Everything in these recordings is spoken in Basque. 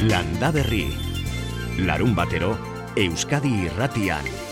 Landa Berri. Larun batero, Euskadi irratian.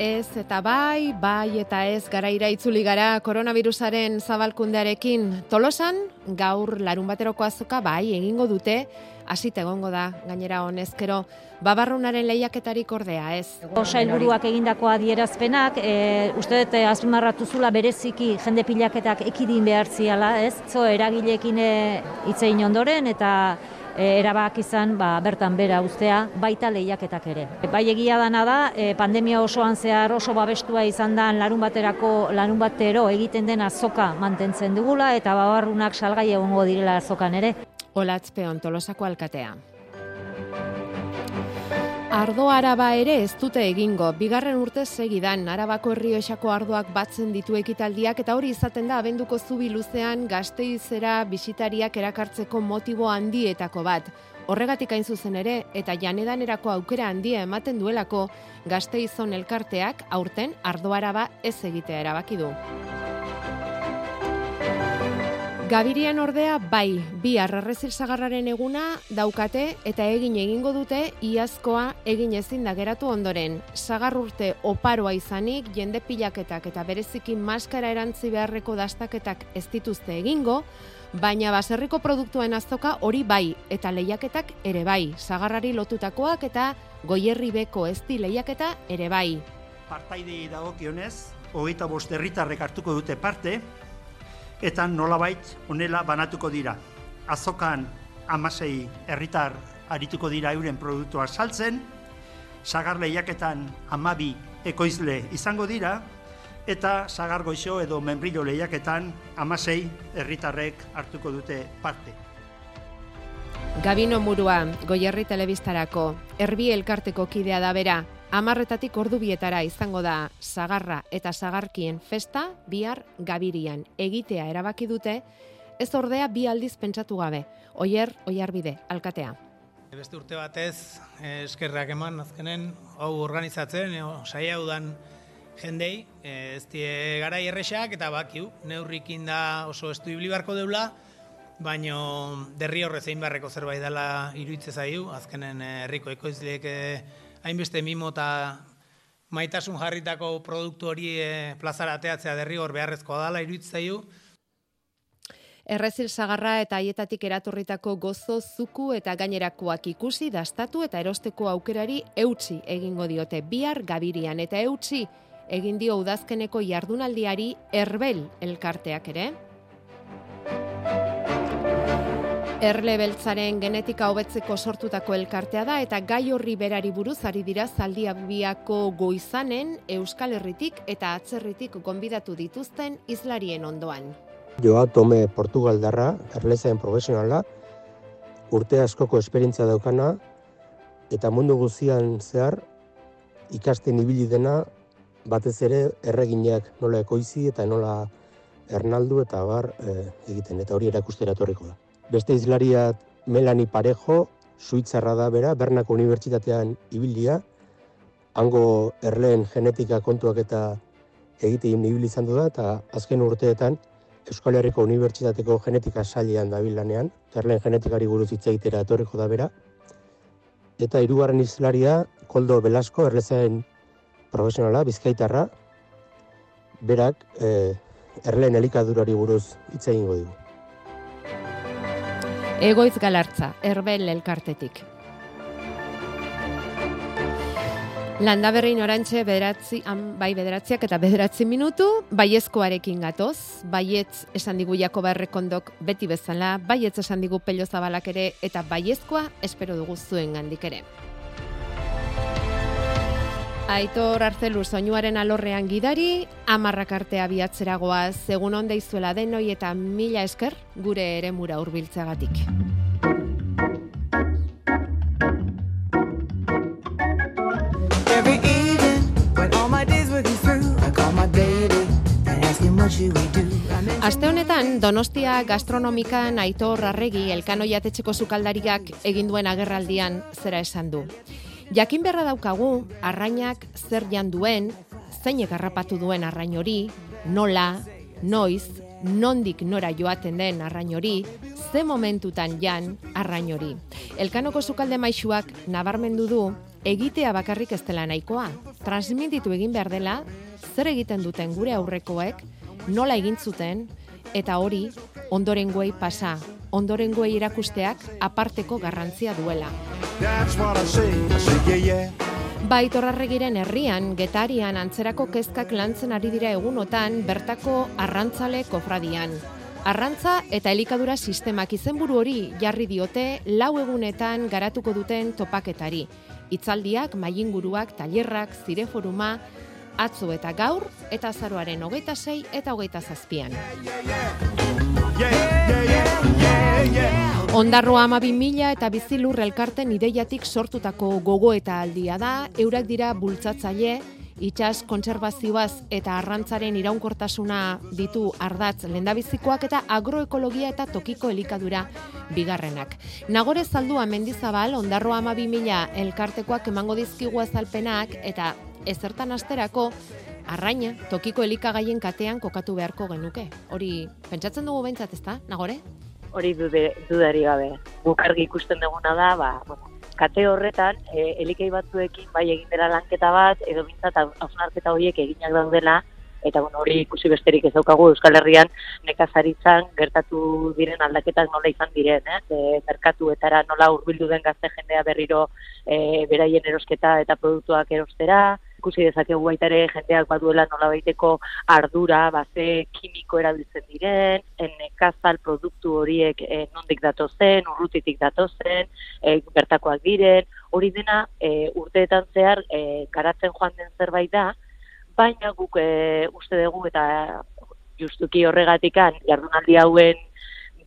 Ez eta bai, bai eta ez garaira itzuli gara koronavirusaren zabalkundearekin. Tolosan, gaur larun bateroko azoka bai egingo dute, hasite egongo da, gainera honezkero, babarrunaren lehiaketarik ordea, ez? Osa helburuak egindako adierazpenak, e, uste dut azpimarratu zula bereziki jende pilaketak ekidin behar ziala, ez? Zo eragilekin e, itzein ondoren eta e, erabak izan ba, bertan bera ustea baita lehiaketak ere. Bai egia dana da, e, pandemia osoan zehar oso babestua izan da larun baterako larun batero egiten den azoka mantentzen dugula eta babarrunak salgai egongo direla azokan ere. Olatzpeon tolosako alkatea. Ardo araba ere ez dute egingo. Bigarren urte segidan arabako herrioxako ardoak batzen ditu ekitaldiak eta hori izaten da abenduko zubi luzean gazteizera bisitariak erakartzeko motibo handietako bat. Horregatik hain zuzen ere eta janedanerako aukera handia ematen duelako gazteizon elkarteak aurten ardo araba ez egitea erabaki du. Gabirian ordea bai, bi arrarrezil zagarraren eguna daukate eta egin egingo dute iazkoa egin ezin da geratu ondoren. Zagar urte oparoa izanik, jende pilaketak eta bereziki maskara erantzi beharreko dastaketak ez dituzte egingo, baina baserriko produktuen azoka hori bai eta lehiaketak ere bai. Zagarrari lotutakoak eta goierri beko ezti lehiaketa ere bai. Partaidei dagokionez, hogeita bost herritarrek hartuko dute parte, eta nolabait honela banatuko dira. Azokan amasei herritar arituko dira euren produktua saltzen, sagar lehiaketan amabi ekoizle izango dira, eta sagar goixo edo membrillo lehiaketan amasei herritarrek hartuko dute parte. Gabino Murua, Goierri Telebistarako, Erbi Elkarteko kidea da bera, Amarretatik ordu bietara izango da zagarra eta zagarkien festa bihar gabirian egitea erabaki dute, ez ordea bi aldiz pentsatu gabe. Oier, oiar bide, alkatea. Beste urte batez, eh, eskerrak eman azkenen, hau organizatzen, saia udan jendei, eh, ez die gara erresak eta bakiu, neurrikin da oso estu barko deula, baino derri horre zein barreko zerbait dela iruitze zaiu, azkenen eh, herriko ekoizleek hainbeste mimo eta maitasun jarritako produktu hori e, plazara ateatzea derrigor beharrezkoa dala iruditzaiu. Errezil zagarra eta haietatik eratorritako gozo, zuku eta gainerakoak ikusi, dastatu eta erosteko aukerari eutxi egingo diote bihar gabirian eta eutxi egin dio udazkeneko jardunaldiari erbel elkarteak ere. Erle beltzaren genetika hobetzeko sortutako elkartea da eta gai horri berari buruz ari dira zaldiabiako goizanen Euskal Herritik eta atzerritik gonbidatu dituzten islarien ondoan. Joa Tome Portugaldarra, erlezaen profesionala, urte askoko esperientzia daukana eta mundu guztian zehar ikasten ibili dena batez ere erreginak nola ekoizi eta nola ernaldu eta bar eh, egiten eta hori erakustera etorriko da. Beste izlaria Melani Parejo, suitzarra da bera, Bernako Unibertsitatean ibilia, hango erleen genetika kontuak eta egitein ibili izan du da, eta azken urteetan Euskal Herriko Unibertsitateko genetika sailean da bilanean, erleen genetikari buruz hitz egitera etorriko da bera. Eta hirugarren izlaria, Koldo Belasko, erlezen profesionala, bizkaitarra, berak eh, erleen elikadurari buruz hitz egingo dugu. Egoiz galartza, erbel elkartetik. Landa berrein orantxe bederatzi, bai bederatziak eta bederatzi minutu, baiezkoarekin gatoz, baietz esan digu jako barrekondok beti bezala, baietz esan digu pello zabalak ere, eta baiezkoa espero dugu zuen gandik ere. Aitor Artzelu soinuaren alorrean gidari, amarrak artea biatzeragoa segun onde izuela denoi eta mila esker gure ere mura urbiltzagatik. Every evening, when all my days were through, I call my baby and ask him what should we do. Aste honetan, Donostia gastronomikan Aitor Arregi elkano jatetxeko sukaldariak egin duen agerraldian zera esan du. Jakin berra daukagu, arrainak zer jan duen, zeinek harrapatu duen arrain hori, nola, noiz, nondik nora joaten den arrain hori, ze momentutan jan arrain hori. Elkanoko sukalde maixuak nabarmendu du, egitea bakarrik ez dela nahikoa. Transmititu egin behar dela, zer egiten duten gure aurrekoek, nola egin zuten, eta hori ondorengoei pasa, ondorengoei erakusteak aparteko garrantzia duela. Baitorarregiren herrian, getarian antzerako kezkak lantzen ari dira egunotan bertako arrantzale kofradian. Arrantza eta elikadura sistemak izenburu hori jarri diote lau egunetan garatuko duten topaketari. Itzaldiak, mainguruak, tailerrak, zireforuma, atzo eta gaur, eta zaroaren hogeita sei eta hogeita zazpian. Ondarroa ama mila eta bizilur elkarten ideiatik sortutako gogo eta aldia da, eurak dira bultzatzaile, itxas kontserbazioaz eta arrantzaren iraunkortasuna ditu ardatz lendabizikoak eta agroekologia eta tokiko elikadura bigarrenak. Nagore zaldua mendizabal, ondarroa ama mila elkartekoak emango dizkigu azalpenak eta ezertan asterako arraina tokiko elikagaien katean kokatu beharko genuke. Hori, pentsatzen dugu behintzat, ezta, nagore? Hori dude, dudari gabe. Bukargi ikusten duguna da, ba, bueno, kate horretan, e, elikei batzuekin bai egin dela lanketa bat, edo bintzat hausnarketa horiek eginak daudela, eta bueno, hori ikusi besterik ez daukagu Euskal Herrian nekazaritzan gertatu diren aldaketak nola izan diren, eh? E, merkatuetara nola hurbildu den gazte jendea berriro e, beraien erosketa eta produktuak erostera, ikusi dezakegu baita ere jendeak baduela nola baiteko ardura, baze kimiko erabiltzen diren, nekazal produktu horiek e, nondik datozen, urrutitik datozen, e, bertakoak diren, hori dena e, urteetan zehar e, garatzen joan den zerbait da, baina guk e, uste dugu eta justuki horregatikan jardunaldi hauen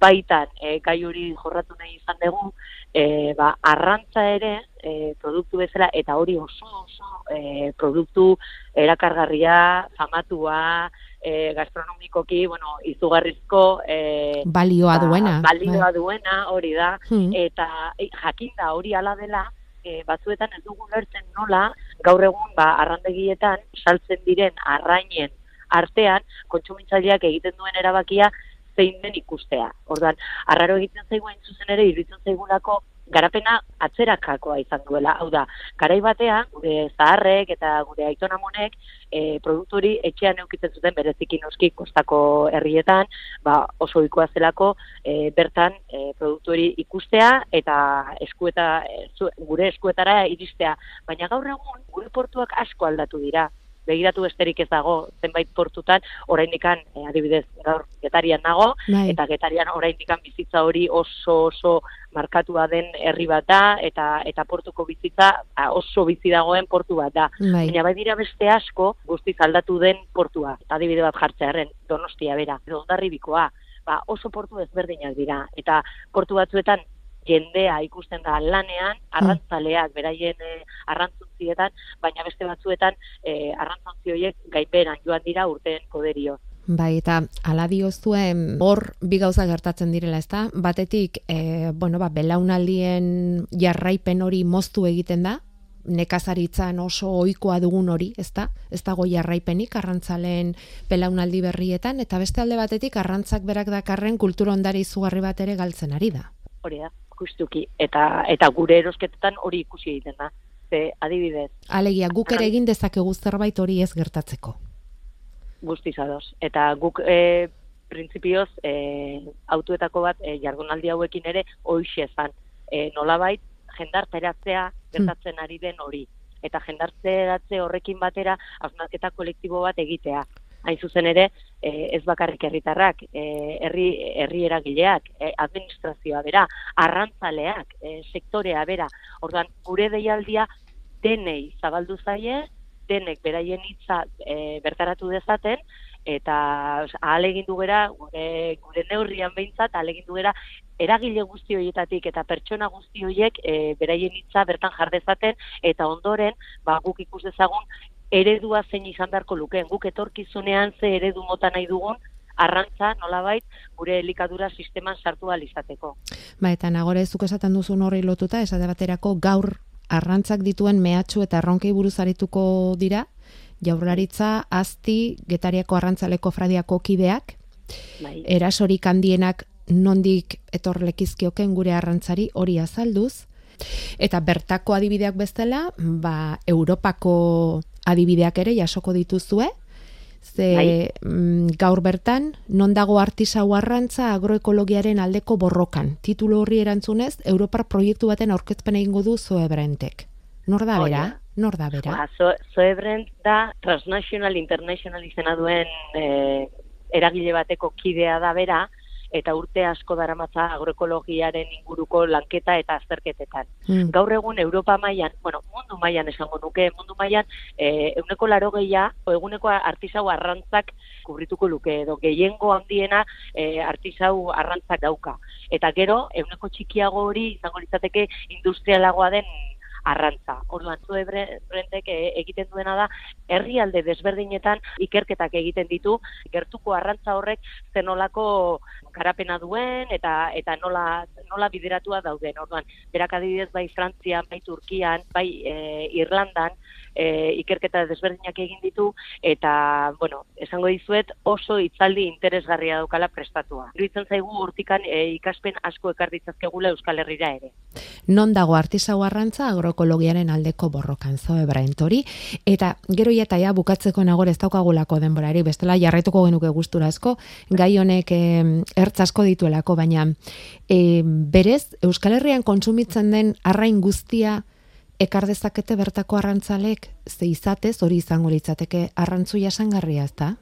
baitan e, gai hori jorratu nahi izan dugu, e, ba, arrantza ere e, produktu bezala, eta hori oso oso e, produktu erakargarria, famatua, e, gastronomikoki, bueno, izugarrizko... E, balioa ba, duena. Balioa bai. duena, hori da, hmm. eta e, jakinda hori ala dela, e, batzuetan ez dugu lertzen nola, gaur egun, ba, arrandegietan, saltzen diren arrainen artean, kontsumitzaileak egiten duen erabakia, zein den ikustea. Orduan, arraro egiten zaigu hain zuzen ere, irritzen zaigulako garapena atzerakakoa izan duela. Hau da, garai batean, gure zaharrek eta gure aitonamonek e, produktu hori etxean eukitzen zuten bereziki noski kostako herrietan, ba, oso ikoa zelako e, bertan e, produktu hori ikustea eta eskueta, e, gure eskuetara iristea. Baina gaur egun, gure portuak asko aldatu dira begiratu besterik ez dago zenbait portutan oraindikan e, adibidez gaur getarian nago bai. eta getarian oraindikan bizitza hori oso oso markatua den herri bat da eta eta portuko bizitza oso bizi dagoen portu bat da bai. baina bai dira beste asko guztiz aldatu den portua adibide bat jartzearren Donostia bera edo Hondarribikoa ba oso portu ezberdinak dira eta portu batzuetan jendea ikusten da lanean, hmm. arrantzaleak beraien e, arrantzuntzietan, baina beste batzuetan e, arrantzuntzi horiek gainberan joan dira urteen poderio. Bai, eta ala diozuen hor bi gauza gertatzen direla, ezta? Batetik, e, bueno, ba, belaunaldien jarraipen hori moztu egiten da, nekazaritzan oso ohikoa dugun hori, ezta? Ez dago jarraipenik arrantzaleen belaunaldi berrietan, eta beste alde batetik arrantzak berak dakarren kultura ondari izugarri bat ere galtzen ari da. Hori da, justuki eta eta gure erosketetan hori ikusi egiten da. Ze adibidez. Alegia guk ere egin dezakegu zerbait hori ez gertatzeko. Guztiz ados. Eta guk e, printzipioz e, autoetako bat e, jardunaldi hauekin ere hoixe ezan. E, nolabait jendarteratzea gertatzen ari den hori. Eta jendarteratze horrekin batera hausnarketa kolektibo bat egitea hain zuzen ere, e, ez bakarrik herritarrak, e, herri herri eragileak, e, administrazioa bera, arrantzaleak, e, sektorea bera. Orduan, gure deialdia denei zabaldu zaie, denek beraien hitza e, bertaratu dezaten, eta ahal egin gera, gure, gure neurrian behintzat, ahal egin gera, eragile guzti horietatik eta pertsona guzti horiek e, beraien hitza bertan jardezaten, eta ondoren, ba, guk ikus dezagun, eredua zein izan beharko lukeen, guk etorkizunean ze eredu mota nahi dugun, arrantza nolabait gure elikadura sisteman sartu izateko. Ba, eta nagore ezuk esaten duzu horri lotuta, esate baterako gaur arrantzak dituen mehatxu eta erronkei buruz arituko dira, jaurlaritza, azti, getariako arrantzaleko fradiako kideak, bai. erasorik handienak nondik etorlekizkioken gure arrantzari hori azalduz, eta bertako adibideak bestela, ba, Europako adibideak ere jasoko dituzue, ze bai. mm, gaur bertan, non dago artisau arrantza agroekologiaren aldeko borrokan. Titulo horri erantzunez, Europar proiektu baten aurkezpen egingo du Zoebrentek. Nor da bera? Nor da bera? Ba, Zoebrent da transnational, international izena duen eh, eragile bateko kidea da bera, eta urte asko daramatza agroekologiaren inguruko lanketa eta azterketetan. Mm. Gaur egun Europa mailan, bueno, mundu mailan esango nuke, mundu mailan eh euneko laro geia, o eguneko artisau arrantzak kubrituko luke, edo gehiengo handiena e, artisau arrantzak dauka. Eta gero, euneko txikiago hori izango litzateke industrialagoa den arrantza. Orduan, zu ebrentek e, egiten duena da, herrialde desberdinetan ikerketak egiten ditu, gertuko arrantza horrek zenolako garapena duen eta eta nola, nola bideratua dauden. Orduan, berak adibidez bai Frantzian, bai Turkian, bai e, Irlandan, e, ikerketa desberdinak egin ditu eta bueno, esango dizuet oso hitzaldi interesgarria daukala prestatua. Iruditzen zaigu urtikan e, ikaspen asko ekar ditzazkegula Euskal Herrira ere. Non dago artisau arrantza agroekologiaren aldeko borrokan zo ebraentori eta gero eta ja bukatzeko nagore ez daukagulako denborari bestela jarraituko genuke gustura asko gai honek e, ertz asko dituelako baina e, berez Euskal Herrian kontsumitzen den arrain guztia ekar dezakete bertako arrantzalek ze izatez hori izango litzateke arrantzu jasangarria ezta?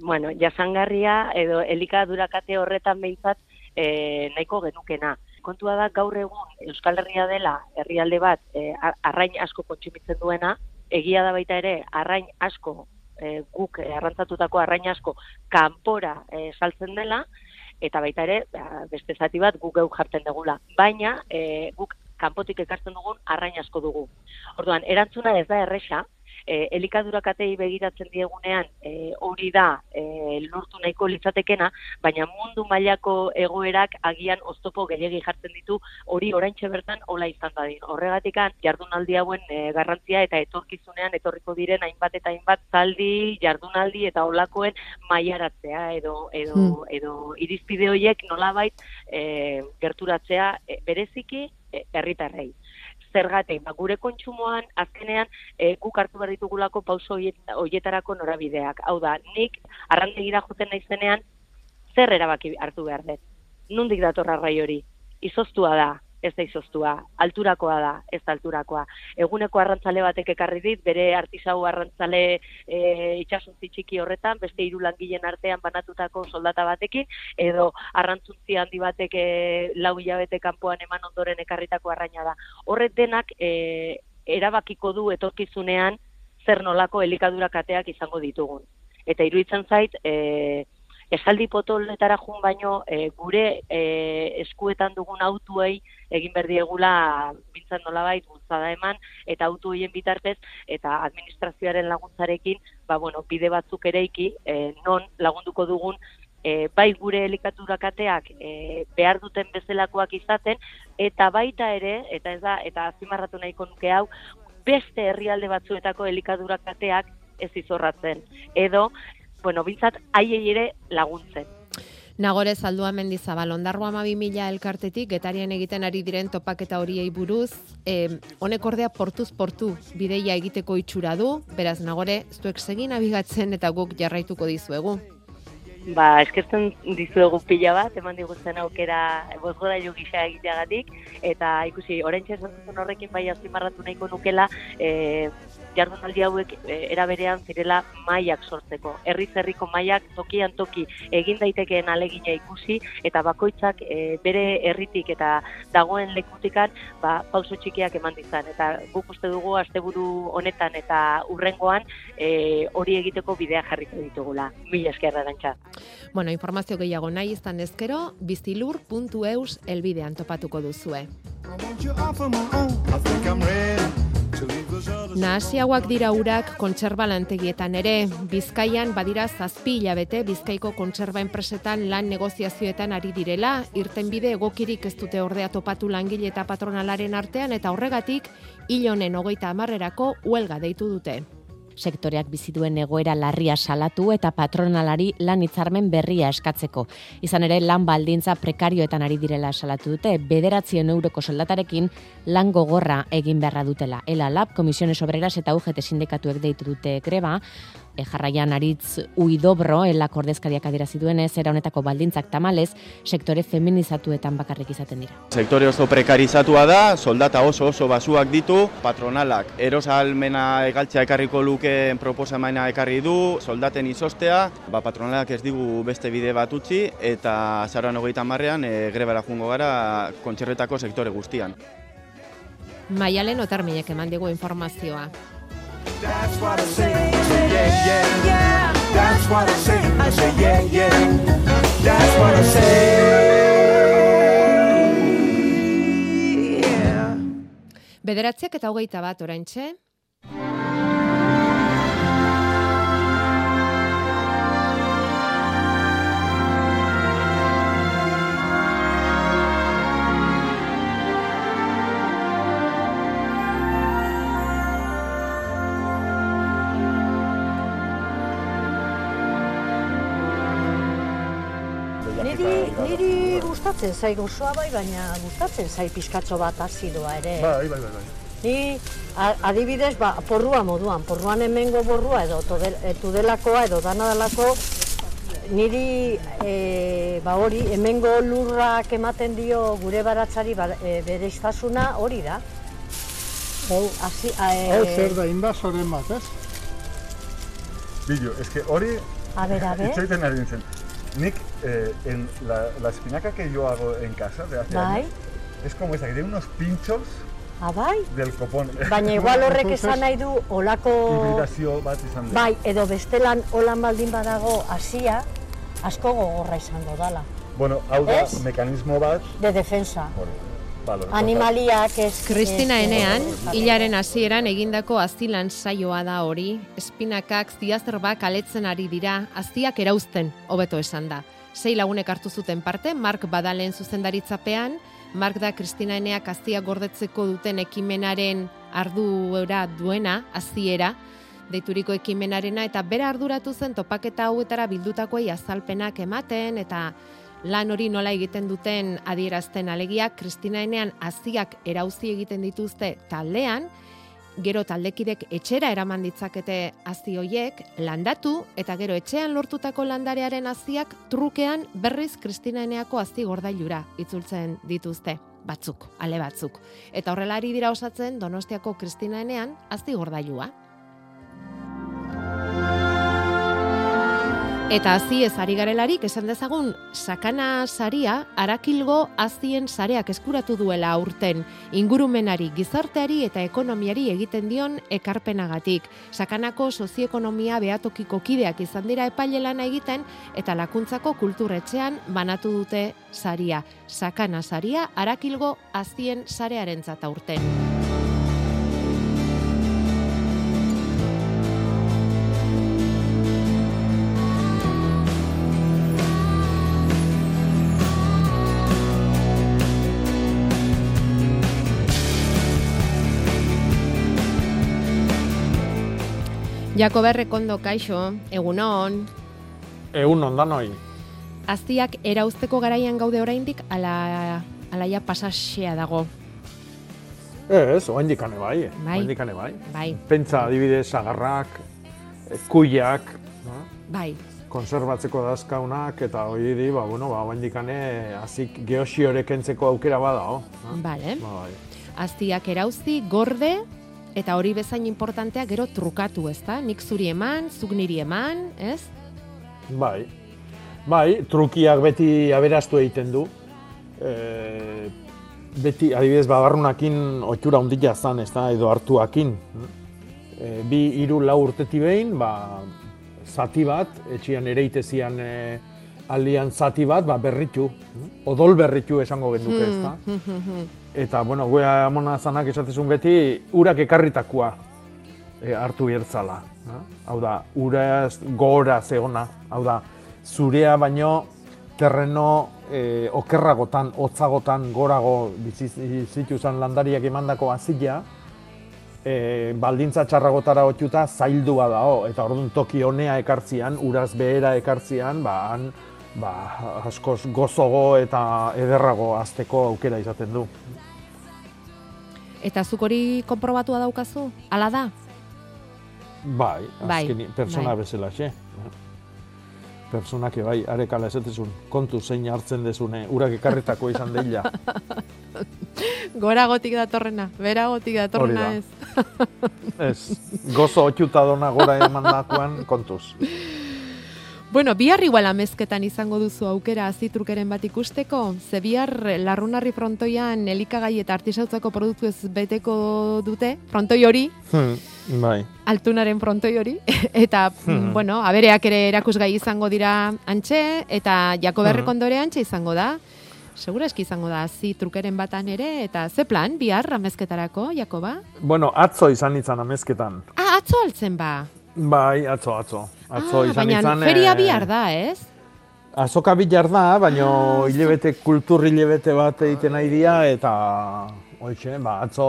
Bueno, jasangarria edo elikadurakate horretan behintzat e, nahiko genukena. Kontua da gaur egun Euskal Herria dela herrialde bat e, arrain asko kontsumitzen duena, egia da baita ere arrain asko e, guk arrantzatutako arrain asko kanpora e, saltzen dela, eta baita ere, ba, beste zati bat guk geu jartzen degula. Baina, e, guk kanpotik ekartzen dugun arrain asko dugu. Orduan, erantzuna ez da erresa, e, elikadura katei begiratzen diegunean e, hori da e, lortu nahiko litzatekena, baina mundu mailako egoerak agian oztopo gehiagi jartzen ditu hori oraintxe bertan hola izan dadin. Horregatikan jardunaldi hauen e, garrantzia eta etorkizunean etorriko diren hainbat eta hainbat zaldi, jardunaldi eta olakoen mailaratzea edo edo hmm. edo irizpide horiek nolabait e, gerturatzea e, bereziki e, herritarrei zergatik, ba, gure kontsumoan azkenean e, guk hartu behar ditugulako pauso hoietarako norabideak. Hau da, nik arrandegira joten naizenean zer erabaki hartu behar dut. Nundik datorra rai hori? Izoztua da, ez da izoztua, alturakoa da, ez da alturakoa. Eguneko arrantzale batek ekarri dit, bere artisau arrantzale e, itxasuntzi txiki horretan, beste hiru langileen artean banatutako soldata batekin, edo arrantzuntzi handi batek e, lau hilabete kanpoan eman ondoren ekarritako arraina da. Horret denak e, erabakiko du etorkizunean zer nolako elikadura kateak izango ditugun. Eta iruditzen zait, e, esaldi potoletara jun baino e, gure e, eskuetan dugun autuei egin berdiegula bintzan nolabait bultzada eman eta autu hoien bitartez eta administrazioaren laguntzarekin ba, bueno, bide batzuk ereiki e, non lagunduko dugun e, bai gure elikaturaketeak e, behar duten bezalakoak izaten eta baita ere eta ez da eta azimarratu nahiko nuke hau beste herrialde batzuetako elikadurakateak ez izorratzen. Edo bueno, bintzat, haiei ere laguntzen. Nagore zaldua mendizabal, ondarro ama mila elkartetik, getarian egiten ari diren topaketa horiei buruz, e, honek ordea portuz portu bideia egiteko itxura du, beraz nagore, zuek segin abigatzen eta guk jarraituko dizuegu. Ba, eskertzen dizuegu pila bat, eman diguzten aukera bozgoda jo gisa egiteagatik, eta ikusi, orentxe horrekin bai azimarratu nahiko nukela, e, jardunaldi hauek e, era berean zirela mailak sortzeko. Herri zerriko mailak tokian toki egin daitekeen alegina ikusi eta bakoitzak e, bere herritik eta dagoen lekutikan ba, pauso txikiak eman dizan. Eta guk uste dugu asteburu honetan eta urrengoan e, hori egiteko bidea jarriko ditugula. Mila eskerra dantza. Bueno, informazio gehiago nahi izan ezkero, bizilur.eus elbidean topatuko duzue. I Nahasiagoak dira urak kontserba lantegietan ere, Bizkaian badira zazpi hilabete Bizkaiko kontserba enpresetan lan negoziazioetan ari direla, irtenbide egokirik ez dute ordea topatu langile eta patronalaren artean eta horregatik hilonen hogeita amarrerako huelga deitu dute sektoreak bizi duen egoera larria salatu eta patronalari lan hitzarmen berria eskatzeko. Izan ere lan baldintza prekarioetan ari direla salatu dute, bederatzien euroko soldatarekin lan gogorra egin beharra dutela. Ela Lab, Komisiones Obreras eta UGT sindikatuek deitu dute greba, e, jarraian aritz uidobro elak ordezkariak adirazi duenez, era honetako baldintzak tamalez, sektore feminizatuetan bakarrik izaten dira. Sektore oso prekarizatua da, soldata oso oso basuak ditu, patronalak erosalmena egaltzea ekarriko lukeen proposamaina ekarri du, soldaten izostea, ba, patronalak ez digu beste bide bat utzi, eta zaroan hogeita marrean e, grebara jungo gara kontxerretako sektore guztian. Maialen otarminek eman digu informazioa. That's what I say. Yeah, yeah. That's what I say. I say, yeah, yeah. That's what I say. Yeah. Bederatziak eta hogeita bat oraintxe. Niri, gustatzen zai gozoa bai, baina gustatzen zai pizkatxo bat azidoa ere. Bai, bai, bai, bai. Ni adibidez, ba, porrua moduan, porruan hemengo borrua edo todel, e, tudelakoa edo danadalako niri e, ba hori hemengo lurrak ematen dio gure baratzari ba, e, bere iztasuna hori da. Hau, Asi, a, e, hau zer da inbasoren bat, ez? Billo, eske hori A ber, a ber. itxoiten ari nintzen. Nik, eh, en la, la espinaca que yo hago en casa de hace Bai. años, es como esa, que tiene unos pinchos Ah, bai? del copón. Baina igual horrek esan nahi du olako... Hibridazio bat izan da. Bai, edo bestelan holan baldin badago hasia, asko gogorra izango dala. Bueno, hau da, mekanismo bat, De defensa. balore. Animaliak ez... Kristina enean, hilaren hasieran egindako azilan saioa da hori, espinakak ziazerbak aletzen ari dira, aztiak erauzten, hobeto esan da. Sei lagunek hartu zuten parte, Mark Badalen zuzendaritzapean, Mark da Kristina eneak aztiak gordetzeko duten ekimenaren arduera duena, aziera, deituriko ekimenarena, eta bera arduratu zen topaketa hauetara bildutakoei azalpenak ematen, eta lan hori nola egiten duten adierazten alegia, Kristina enean aziak erauzi egiten dituzte taldean, gero taldekidek etxera eraman ditzakete hazi hoiek, landatu, eta gero etxean lortutako landarearen haziak trukean berriz Kristina eneako hazi gordailura itzultzen dituzte batzuk, ale batzuk. Eta horrela ari dira osatzen Donostiako Kristina enean hazi gordailua. Eta hazi ez ari garelarik esan dezagun sakana saria arakilgo hazien sareak eskuratu duela aurten ingurumenari, gizarteari eta ekonomiari egiten dion ekarpenagatik. Sakanako sozioekonomia behatokiko kideak izan dira epaile lana egiten eta lakuntzako kulturretxean banatu dute saria. Sakana saria arakilgo hazien sarearentzat aurten. Jakober Rekondo kaixo, egunon, Egun ondanoi. aztiak erauzteko garaian gaude oraindik ala alaia pasasea dago. Ez, oaindik ane bai. Bai. Oaindik ane bai. Bai, Pentsa adibidez sagarrak, eh, kuiak, no? bai. konserbatzeko dazkaunak, eta hori di, ba, bueno, ba, oaindik ane, azik geosiore kentzeko aukera badao. no? Bale. Ba, bai. Aztiak erauzi, gorde, eta hori bezain importantea gero trukatu, ezta? Nik zuri eman, zuk niri eman, ez? Bai. Bai, trukiak beti aberastu egiten du. E, beti, adibidez, bagarrunakin otxura ondila zan, ez da, edo hartuakin. E, bi, hiru lau urteti behin, ba, zati bat, etxian ereite zian e, aldian zati bat, ba, berritu. Odol berritu esango genduke, ez da. Eta, bueno, gue amona zanak esatezun beti, urak ekarritakoa. e, hartu bertzala. eh? Hau da, uraz gora zeona, hau da, zurea baino terreno e, okerragotan, hotzagotan, gorago bizi zituzan landariak emandako azila, e, baldintza txarragotara otxuta zaildua dao, eta orduan toki honea ekartzian, uraz behera ekartzian, ba, han, ba, askoz gozogo eta ederrago azteko aukera izaten du. Eta zuk hori konprobatua daukazu? Hala da? Bai, Bai, azkeni, persona bai. bezala, xe. Personak bai, arekala esatezun, kontu zein hartzen dezune, urak ekarritako izan deila. Goragotik datorrena, beragotik datorrena Hori ez. Ez, gozo otxuta dona gora emandakoan kontuz. Bueno, bihar igual amezketan izango duzu aukera azitrukeren bat ikusteko, ze bihar larrunarri frontoian elikagai eta artisautzako produktu ez beteko dute, frontoi hori, Hmm, bai. altunaren frontoi hori, eta, Hmm. bueno, abereak ere erakusgai izango dira antxe, eta jako berrek Hmm. ondore antxe izango da. Segura eski izango da, zi trukeren batan ere, eta ze plan, bihar amezketarako, Jakoba? Bueno, atzo izan izan amezketan. Ah, atzo altzen ba. Bai, atzo, atzo. Atzo ah, izan baina izan... feria eh, bihar da, ez? Azoka bilar da, baino hilebete, kultur hilebete bat egiten nahi dira, eta hoxe, ba, atzo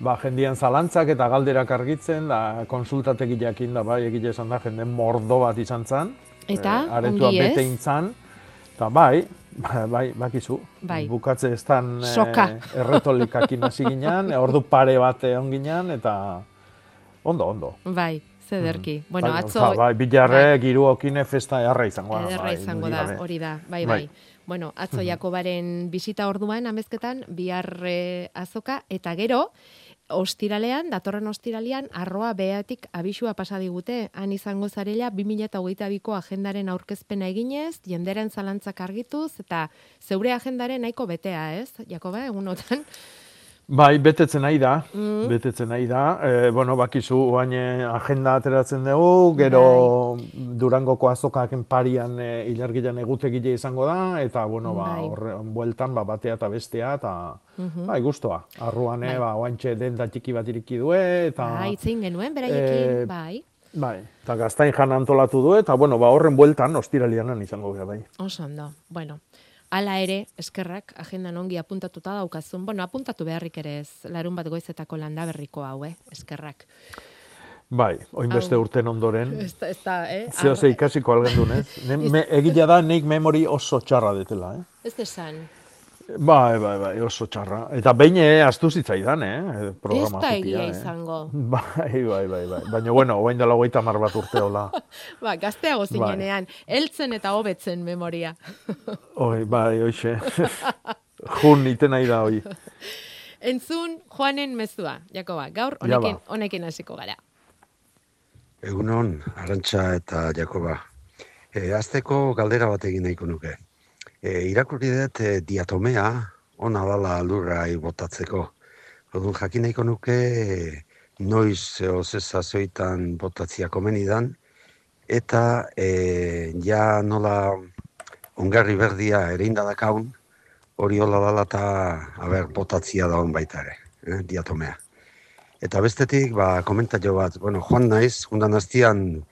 ba, jendian zalantzak eta galderak argitzen, da konsultatek jakin da, bai, egile esan da, jende mordo bat izan zen. Eta, eh, aretua ongi bete intzan, eta bai, ba- bai, bakizu, Bai. bukatze ez tan Soka. erretolikakin hasi ginen, ordu pare bat egon ginen, eta ondo, ondo. Bai, zederki. Bueno, Bai, atzo... oza, bai, bilarre, okine festa erra izango da. Ederra bai, izango da, hori da, bai, bai. Bai. Bueno, atzo Jakobaren bisita orduan amezketan, bihar azoka, eta gero, ostiralean, datorren ostiralean, arroa behatik abisua pasa digute, han izango zarela 2022ko agendaren aurkezpena eginez, jenderen zalantzak argituz, eta zeure agendaren nahiko betea, ez, Jakoba, egunotan? Bai, betetzen nahi da, Mm. betetzen nahi da. E, bueno, bakizu, oain eh, agenda ateratzen dugu, gero Bai. Durangoko azokaken parian e, ilargilan egutegile izango da, eta, bueno, ba, Bai. horre, bueltan, ba, batea eta bestea, eta, Mhm. bai, guztua. Arruan, Bai. eh, ba, oantxe denda txiki bat iriki due, eta... Bai, itzein genuen, beraiekin, Eh, bai. Bai, eta gaztain jan antolatu du, eta, bueno, ba, horren bueltan, ostiralianan izango gara, bai. Oso ondo. Bueno, hala ere, eskerrak, agendan ongi apuntatuta daukazun. Bueno, apuntatu beharrik ere ez, larun bat goizetako landa berriko hau, eh? eskerrak. Bai, oin beste urten ondoren. Ez da, eh? Zeo ze ikasiko algendun, ez? Ne, me, egia da, neik memori oso txarra detela, eh? Ez desan. Bai, bai, bai, oso txarra. Eta behin eh, astu zitzaidan, eh? Ez Programa da zutia, egia eh? izango. Bai, bai, bai, bai. Baina, bueno, oain dela hogeita mar bat urte hola. Ba, gazteago Bai. zinenean, heltzen eta hobetzen memoria. Oi, bai, hoxe. Jun, iten nahi da, hoi. Entzun, Juanen mezua, Jakoba, gaur Ja honekin, ba. honekin hasiko gara. Egunon, Arantxa eta Jakoba. E, azteko galdera bat egin nahiko nuke. E, irakurri dut e, diatomea ona dala lurra botatzeko. Orduan jakin nahiko nuke e, noiz ozezazoitan botatzia komenidan eta e, ja nola ongarri berdia ere dakaun hori hola dala eta aber, botatzia daun baita ere, eh, diatomea. Eta bestetik, ba, komentario bat, bueno, joan naiz, jundan hastian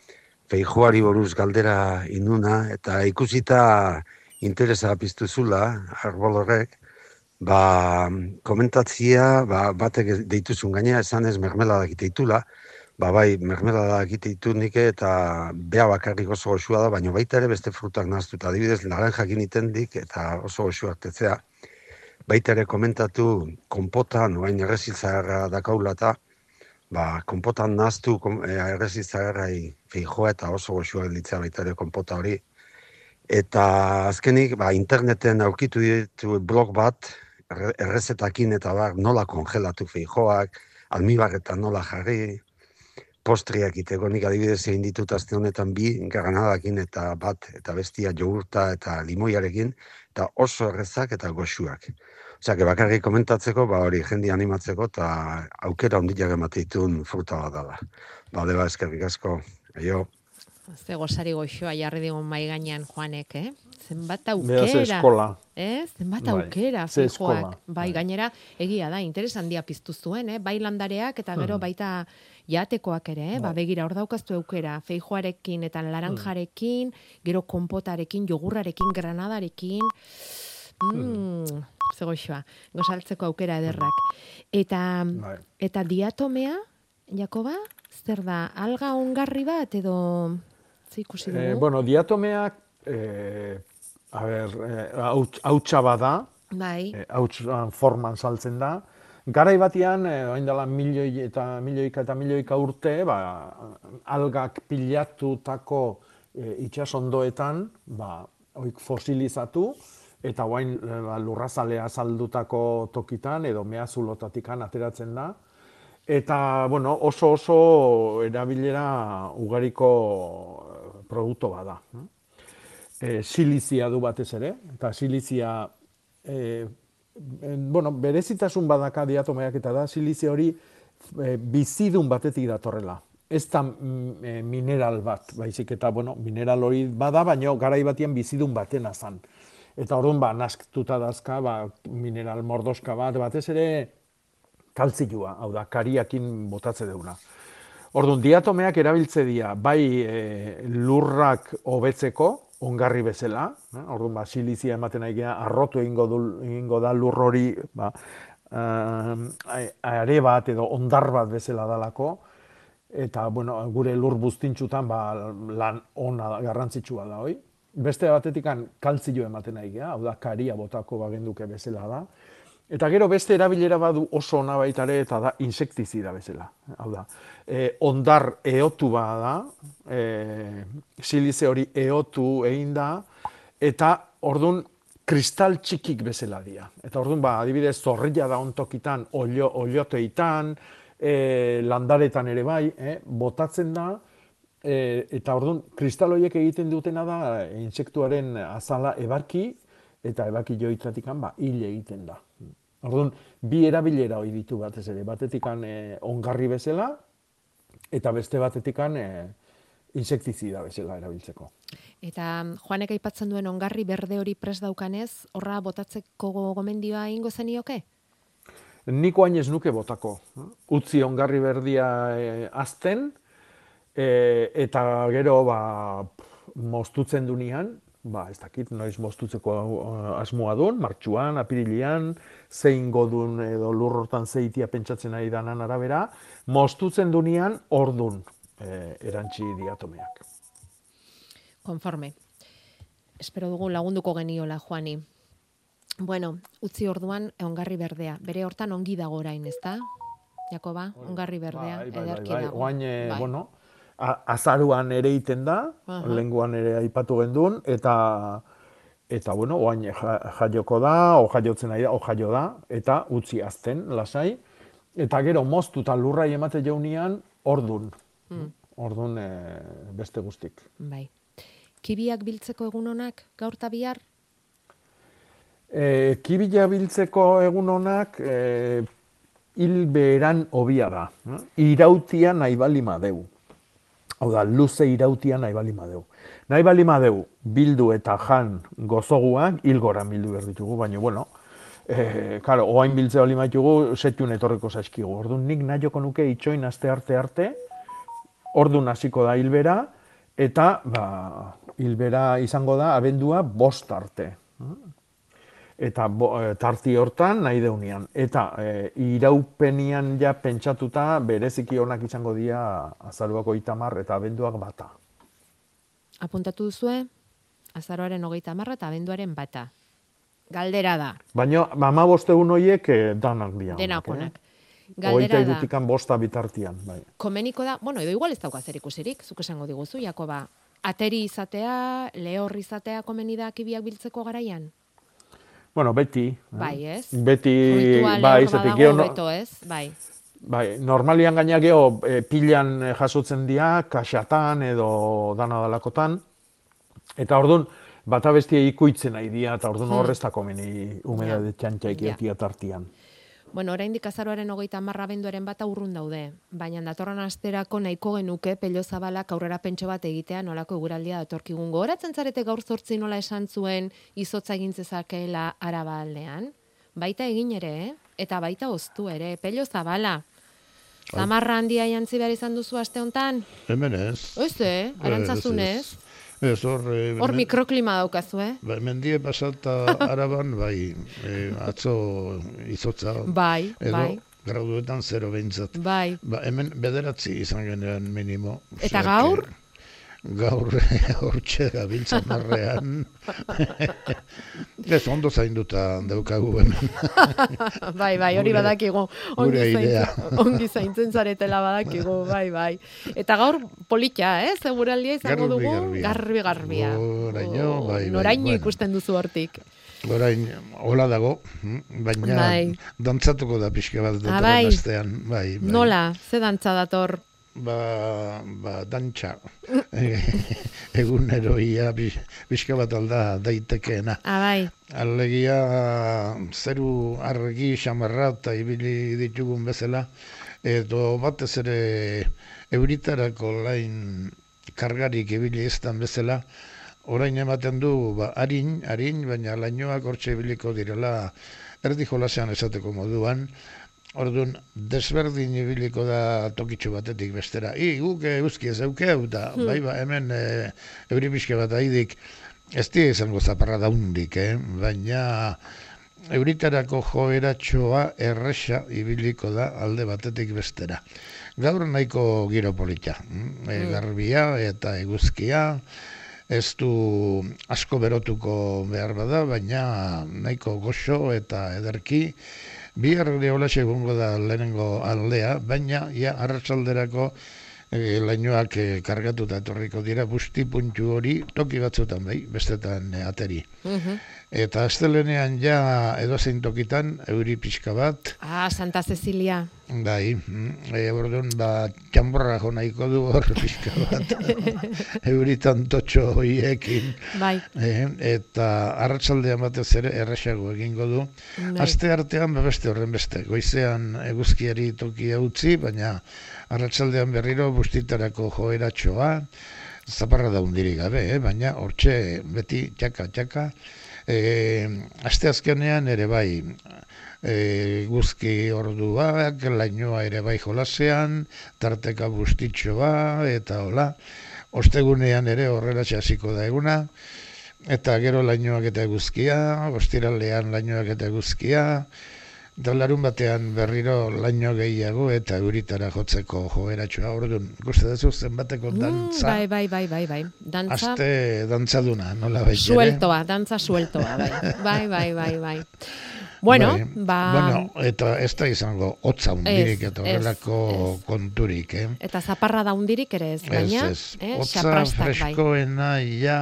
feijoari buruz galdera inuna, eta ikusita interesa piztu zula, arbol ba, komentatzia, ba, batek deituzun gaina, esan ez mermeladak iteitula, ba, bai, mermeladak iteitu nike, eta bea bakarrik oso goxua da, baina baita ere beste frutak naztu, eta adibidez, naranjakin itendik, eta oso goxua artetzea, baita ere komentatu konpotan, oain erreziltzarra dakaula eta, ba, konpotan naztu kom, e, erreziltzarrai feijoa eta oso goxua gelditzea baita ere konpota hori. Eta azkenik, ba, interneten aurkitu ditu blog bat, erre- errezetakin eta bar, nola kongelatu feijoak, almibar eta nola jarri, postriak iteko nik adibidez egin ditut aste honetan bi granadakin eta bat eta bestia jogurta eta limoiarekin eta oso errezak eta goxuak. Osea, bakarrik komentatzeko, ba hori jendi animatzeko eta aukera ondiak emateitun fruta bat dela. Ba, deba eskerrik asko. Aio. Ze gozari goxoa jarri digun mai gainean Juanek, eh? Zenbat aukera. eskola. Eh? Zenbat Bai, aukera ze fijoak. Bai, gainera, egia da, interes handia piztu zuen, eh? Bai landareak eta gero Mhm. baita jatekoak ere, eh? ba, Bai. begira, hor daukaztu eukera, feijoarekin eta laranjarekin, gero konpotarekin, jogurrarekin, granadarekin, mm, zegoixoa, gozaltzeko aukera ederrak. Eta, Bai. eta diatomea, Jakoba, zer da, alga ongarri bat edo ze ikusi dugu? Eh, bueno, diatomeak, eh, a ber, eh, hautsa bada, bai, eh, hauts forman saltzen da. Garai batean, eh, orain dela milioi eta milioika eta milioika urte, ba, algak pilatutako eh, itsasondoetan, ba, oik fosilizatu, eta guain eh, ba, lurrazalea saldutako tokitan, edo mehazulotatikan ateratzen da. Eta, bueno, oso oso erabilera ugariko eh, produktu bada. E, silizia du batez ere, eta silizia, e, bueno, berezitasun badaka diatomeak eta da, silizia hori e, bizidun batetik datorrela. Ez da e, mineral bat, baizik eta, bueno, mineral hori bada, baina garai batien bizidun batena zan. Eta orduan, ba, nasktuta dazka, ba, mineral mordoska bat, batez ere, kaltzilua, hau da, kariakin botatze deuna. Orduan, diatomeak erabiltze dira, bai e, lurrak hobetzeko, ongarri bezala, eh? orduan, ba, silizia ematen nahi gea, arrotu egingo, du, egingo da lur hori, ba, eh, are bat edo ondar bat bezala dalako, eta, bueno, gure lur buztintxutan, ba, lan ona garrantzitsua da, hoi. Beste batetikan kaltzio ematen nahi gea, hau da, karia botako bagenduke bezala da, Eta gero beste erabilera badu oso ona baita ere eta da insektizida bezala. Hau da, e, ondar eotu bada da, e, silize hori eotu egin da, eta ordun kristal txikik bezala dira. Eta ordun ba, adibidez, zorrilla da ontokitan, olio, olioteetan, e, landaretan ere bai, eh, botatzen da, e, eta ordun kristal horiek egiten dutena da, insektuaren azala ebarki, eta ebaki joitzatikan ba, hil egiten da. Orduan, bi erabilera hori ditu batez ere, batetikan eh, ongarri bezala, eta beste batetikan eh, insektizida bezala erabiltzeko. Eta mm, Joanek aipatzen duen ongarri berde hori pres daukanez, horra botatzeko gomendioa ingo zenioke? Niko hain ez nuke botako. Utzi ongarri berdia eh, azten, eh, eta gero ba, moztutzen dunean, ba, ez dakit, noiz moztutzeko eh, asmoa duen, martxuan, apirilian, zein godun edo lurrotan zeitia pentsatzen ari danan arabera, moztutzen dunean ordun eh, erantzi diatomeak. Konforme. Espero dugu lagunduko geniola, Juani. Bueno, utzi orduan ongarri berdea. Bere hortan ongi dago orain, ezta? Jakoba, ongarri berdea, Bai, bai, bai, ederki bai. dago. Oain, eh, Bai. bueno, azaruan ere iten da, Aha. lenguan ere aipatu gendun, eta eta bueno, oain ja, jaioko da, o jaiotzen ari da, o jaio da, eta utzi azten, lasai, eta gero moztu eta lurrai emate jaunian, ordun. Mm. Ordun eh, beste guztik. Bai. Kibiak biltzeko egun honak gaur ta bihar? E, kibila biltzeko egun honak e, hil beheran hobia da. eh? Irautia nahi bali madeu. Hau da, luze irautia nahi bali madeu. Nahi bali madeu, bildu eta jan gozoguak, hilgoran bildu behar ditugu, baina, bueno, e, karo, oain biltze bali maitugu, setjun etorreko zaizkigu. Orduan nik nahioko nuke itxoin aste arte arte, orduan hasiko da hilbera, eta, ba, hilbera izango da, abendua bost arte eta bo, e, tarti hortan nahi deunian. Eta e, iraupenian ja pentsatuta bereziki onak izango dira azaruako itamar eta abenduak bata. Apuntatu duzue, azaroaren hogeita marra eta abenduaren bata. Galdera da, Baina mama egun horiek e, danak dira. denak onak, eh? Galdera da, irutikan bosta bitartian. Bai. komeniko da, bueno, edo igual ez dauka zer ikusirik, zuk esango diguzu, Jakoba, ateri izatea, lehor izatea komeni da kibiak biltzeko garaian? Bueno, beti. eh? Bai, ez? Beti, bai, zetik, gero no- hobeto, ez? Bai. Bai, normalian gaina geho e, pilan e, jasotzen dira, kaxatan edo dana dalakotan, eta orduan, bata bestia ikuitzen nahi dira, eta orduan Hmm. horrez da komeni humedade txantxaik Ja. egotia tartian. Bueno, oraindik azaroaren hogeita marra benduaren bat urrun daude, baina datorren asterako nahiko genuke pello zabalak aurrera pentso bat egitea nolako eguraldia datorkigun. Gogoratzen zarete gaur zortzi nola esan zuen izotza egin zezakeela araba aldean? Baita egin ere, eh? eta baita oztu ere, pello zabala. Zamarra handia jantzi behar izan duzu aste honetan? Hemen ez. Oiz, eh? Arantzazunez? Ez, hor... eh, Hor men- mikroklima daukazu, eh? Ba, mendie pasata araban, bai, eh, atzo izotza. Bai, edo, bai. graduetan zero behintzat. Bai. Ba, hemen bederatzi izan generan minimo. Eta gaur? eh, Gaur hortxe gabiltza marrean. ez, ondo zainduta daukagu hemen. bai, bai, hori badakigu. Ongi, zaintzen, ongi zaintzen zaretela badakigu, bai, bai. Eta gaur politxa, eh? Seguraldia izango Garbi, dugu. garbia. Garbi, garbia. Oraino, bai, bai, Noraino bueno. ikusten duzu hortik. Orain, hola dago, hm, baina Bai. dantzatuko da pixka bat Ah, datorren bai. astean. Bai, bai. Nola, ze dantza dator? Ba, ba, dantxa. Eguneroia pix- pixka bat alda daitekeena. Ah, bai. Alegia zeru argi xamarra eta ibili ditugun bezala, edo batez ere euritarako lain kargarik ibili eztan bezala, orain ematen du, ba, harin, harin, baina lainoak hortxe ibiliko direla erdi jolasean esateko moduan, Orduan, desberdin ibiliko da tokitxo batetik bestera. I, guk euski ez eukeu, eta Hmm. bai, ba, hemen e, euri pixke bat aidik, ez dira izango zaparra daundik, eh? baina euritarako joeratxoa erresa ibiliko da alde batetik bestera. Gaur nahiko giro polita, mm? e, Mm. garbia eta eguzkia, ez du asko berotuko behar bada, baina nahiko goxo eta ederki, bihar ere holaxe egongo da lehenengo aldea, baina ja arratsalderako e, lainoak e, kargatuta etorriko dira busti puntu hori toki batzutan bai, bestetan e, ateri. Eta astelenean ja edozein tokitan euri pixka bat, Ah, Santa Cecilia. bai, mm, e, orduan ba txamborra jo nahiko du hor pixka bat, euritan totxo hoiekin. Bai. Eh, eta arratsaldean batez ere erresago egingo du. Bai. Aste artean ba, beste horren beste. Goizean eguzkiari tokia utzi, baina arratsaldean berriro bustitarako joeratxoa, zaparra da undirik gabe, eh? baina hortxe beti txaka, txaka. E, aste azkenean ere bai, e, guzki orduak, lainoa ere bai jolasean, tarteka bustitxoa, eta hola, ostegunean ere horrela hasiko da eguna, eta gero lainoak eta eguzkia, ostiralean lainoak eta eguzkia, eta larun batean berriro laino gehiago eta euritara jotzeko joeratxoa, orduan, ikuste duzu zenbateko dantza, Bai, bai, bai, bai, bai. Dantza aste dantzaduna, nola ere. sueltoa, dantza sueltoa, bai. Bai, bai, bai, bai. Bueno, Bai, ba... Bueno, eta ez da izango hotza hundirik eta horrelako konturik, eh? Eta zaparra da hundirik ere ez, baina, ez, ez. eh, Hotza bai. freskoena ja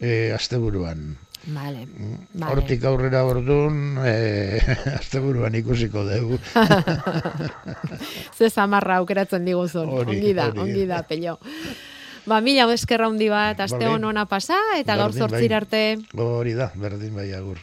eh, asteburuan. Vale, vale. Hortik aurrera orduan, eh, asteburuan ikusiko dugu. Ze zamarra aukeratzen diguzun. Ongi da, ongi da, pello. Ba, mila eskerra hundi bat, aste hon ona pasa, eta gaur Berdin, bai. zortzir arte. Hori da, berdin bai agur.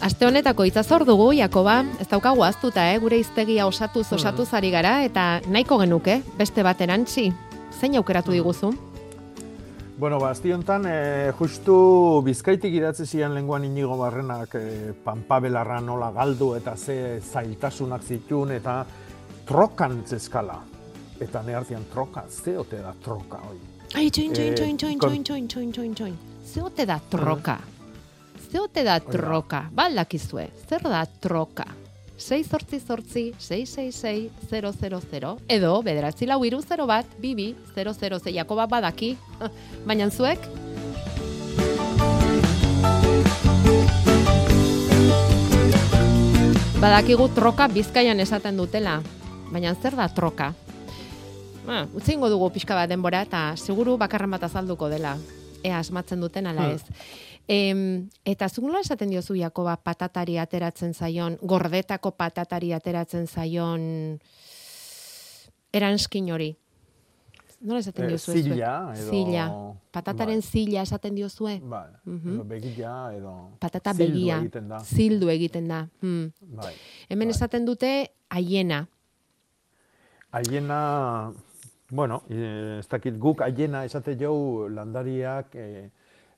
Aste honetako itzazor dugu, Jakoba, ez daukagu aztuta, eh? gure iztegia osatuz osatuz ari gara, eta nahiko genuke, beste bat erantzi. Zein aukeratu diguzu? Bueno, ba, azti honetan, e, justu bizkaitik idatzi zian lenguan inigo barrenak e, panpabelarra nola galdu eta ze zailtasunak zitun eta trokan zezkala. Eta ne hartian troka, ze ote da troka hoi. Ai, txoin, txoin, Eh, txoin, txoin, txoin, txoin, txoin, txoin, txoin. Ze ote da troka? Ze ote da troka? Baldakizue, zer da troka? 6 zortzi zortzi, 666 000, edo bederatzi lau iru 0 bat, bibi, 00 zeiako bat badaki, baina zuek? Badakigu troka bizkaian esaten dutela, baina zer da troka? Ba, utzi ingo dugu pixka bat denbora eta seguru bakarren bat azalduko dela. Ea asmatzen duten ala Hmm. Em, eta zuk nola esaten diozu Jakoba patatari ateratzen zaion, gordetako patatari ateratzen zaion eranskin hori? Nola esaten Eh, diozu? zila, edo- Zila. Patataren zila esaten diozue? Bai, Mhm. edo begila, edo... Patata zildu begia. egiten da. Zildu egiten da. Hmm. Bai. Hemen esaten dute haiena. Aiena, bueno, eh, ez dakit guk aiena esate jau landariak eh,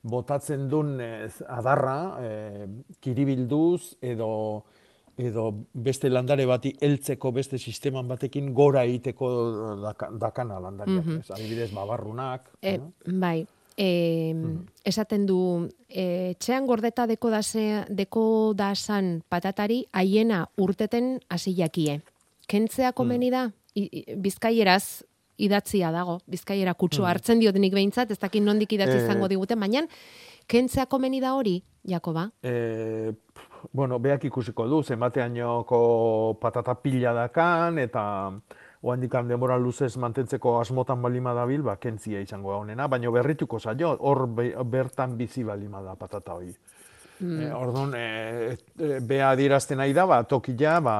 botatzen duen eh, adarra eh, kiribilduz edo edo beste landare bati heltzeko beste sisteman batekin gora egiteko daka, dakana landariak. Mhm. ez? Adibidez, babarrunak. E, no? bai, e, esaten du, e, txean gordeta deko, dase, deko dasan patatari haiena urteten hasi jakie. Kentzea komeni da, I, i- bizkaieraz idatzia dago, bizkaiera kutsu Mm. hartzen diotenik behintzat, ez dakit nondik idatzi Eh, izango digute, baina kentzea komeni da hori, Jakoba? E, bueno, beak ikusiko du, zenbateainoko patata pila dakan, eta oandikan denbora luzez mantentzeko asmotan balima dabil, ba, kentzia izango da honena, baina berrituko zaio, hor be- bertan bizi balima da patata hori. Mm. E, orduan, e, e, bea adierazten nahi da, ba, tokila, ba,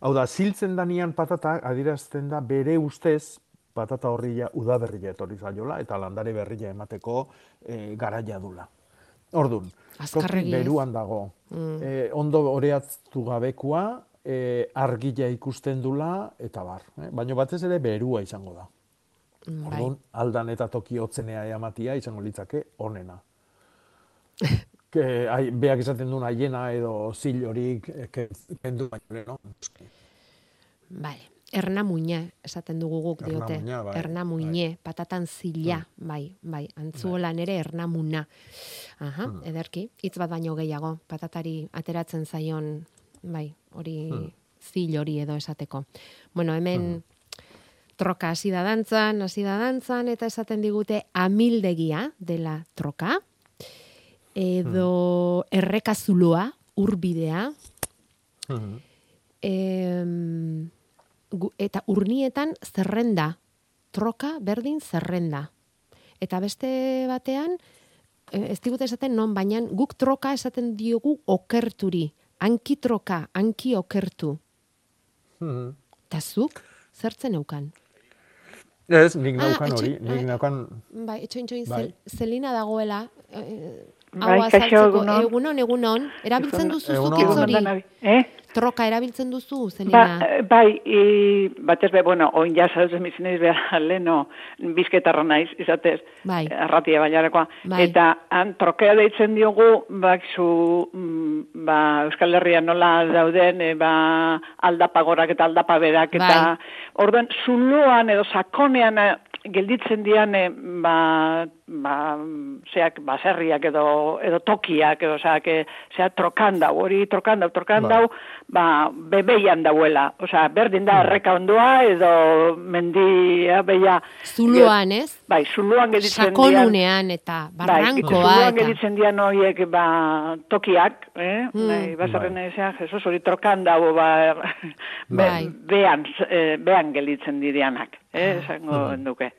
hau da, ziltzen danian patata adierazten da bere ustez patata horria udaberria etorri zaiola, eta landare berria emateko e, garaia dula. Ordun, beruan dago. Mm. E, ondo oreatztu gabekua, e, argila ikusten dula, eta bar. Eh? Baina batez ere berua izango da. Mm, bai. Orduan, aldan eta toki hotzenea ematia izango litzake onena. Ke, ai, beak esaten duen aiena edo zil ke- kendu baino, no? Bale. Erna muña, esaten dugu guk Erna diote. muña, bai, erna muñe, patatan zila, bai, bai, antzuolan ere erna muna. Aha, Hmm. ederki, hitz bat baino gehiago, patatari ateratzen zaion, bai, hori Hmm. zil hori edo esateko. Bueno, hemen troka hasi da dantzan, hasi da dantzan, eta esaten digute amildegia dela troka, edo errekazuloa, urbidea, em, gu- eta urnietan zerrenda, troka berdin zerrenda. Eta beste batean, eh, ez digute esaten non, baina guk troka esaten diogu okerturi. Anki troka, anki okertu. Mhm. Eta zuk, zertzen eukan? Ez, nik Ah, naukan hori, etxe- nik ah, naukan... Bai, etxoin txoin, Bai. zel, zelina dagoela, eh, Bai, kaixo, egunon. egunon, egunon, erabiltzen duzu zuk hori? Eh? Troka erabiltzen duzu, Ba, zelina? eh, bai, i, batez be, bueno, oin ja saltzen bizinez behar leno, bizketarra naiz, izatez, Bai. arratia baiarakoa. Bai. Eta han trokea deitzen diogu, bak zu, mm, ba, Euskal Herrian nola dauden, e, ba, aldapagorak eta aldapaberak, eta orduan, zuloan edo sakonean eh, gelditzen dian, eh, ba, ba, zeak, baserriak edo, edo tokiak, edo, zeak, eh, zeak trokandau, hori trokandau, trokandau, ba, bebeian dauela. Osea, berdin da erreka ondoa, edo mendia, beia. Zuloan, ez? Bai, zuloan gelditzen dian. Sakonunean eta barrankoa Bai, eta... gelditzen dian horiek ba, tokiak, eh? Mm. Bai, basarren ezean, Jesus, hori trokan dago, ba, be, Bai. bean, eh, bean gelditzen didianak, eh? Esango Mm. duke.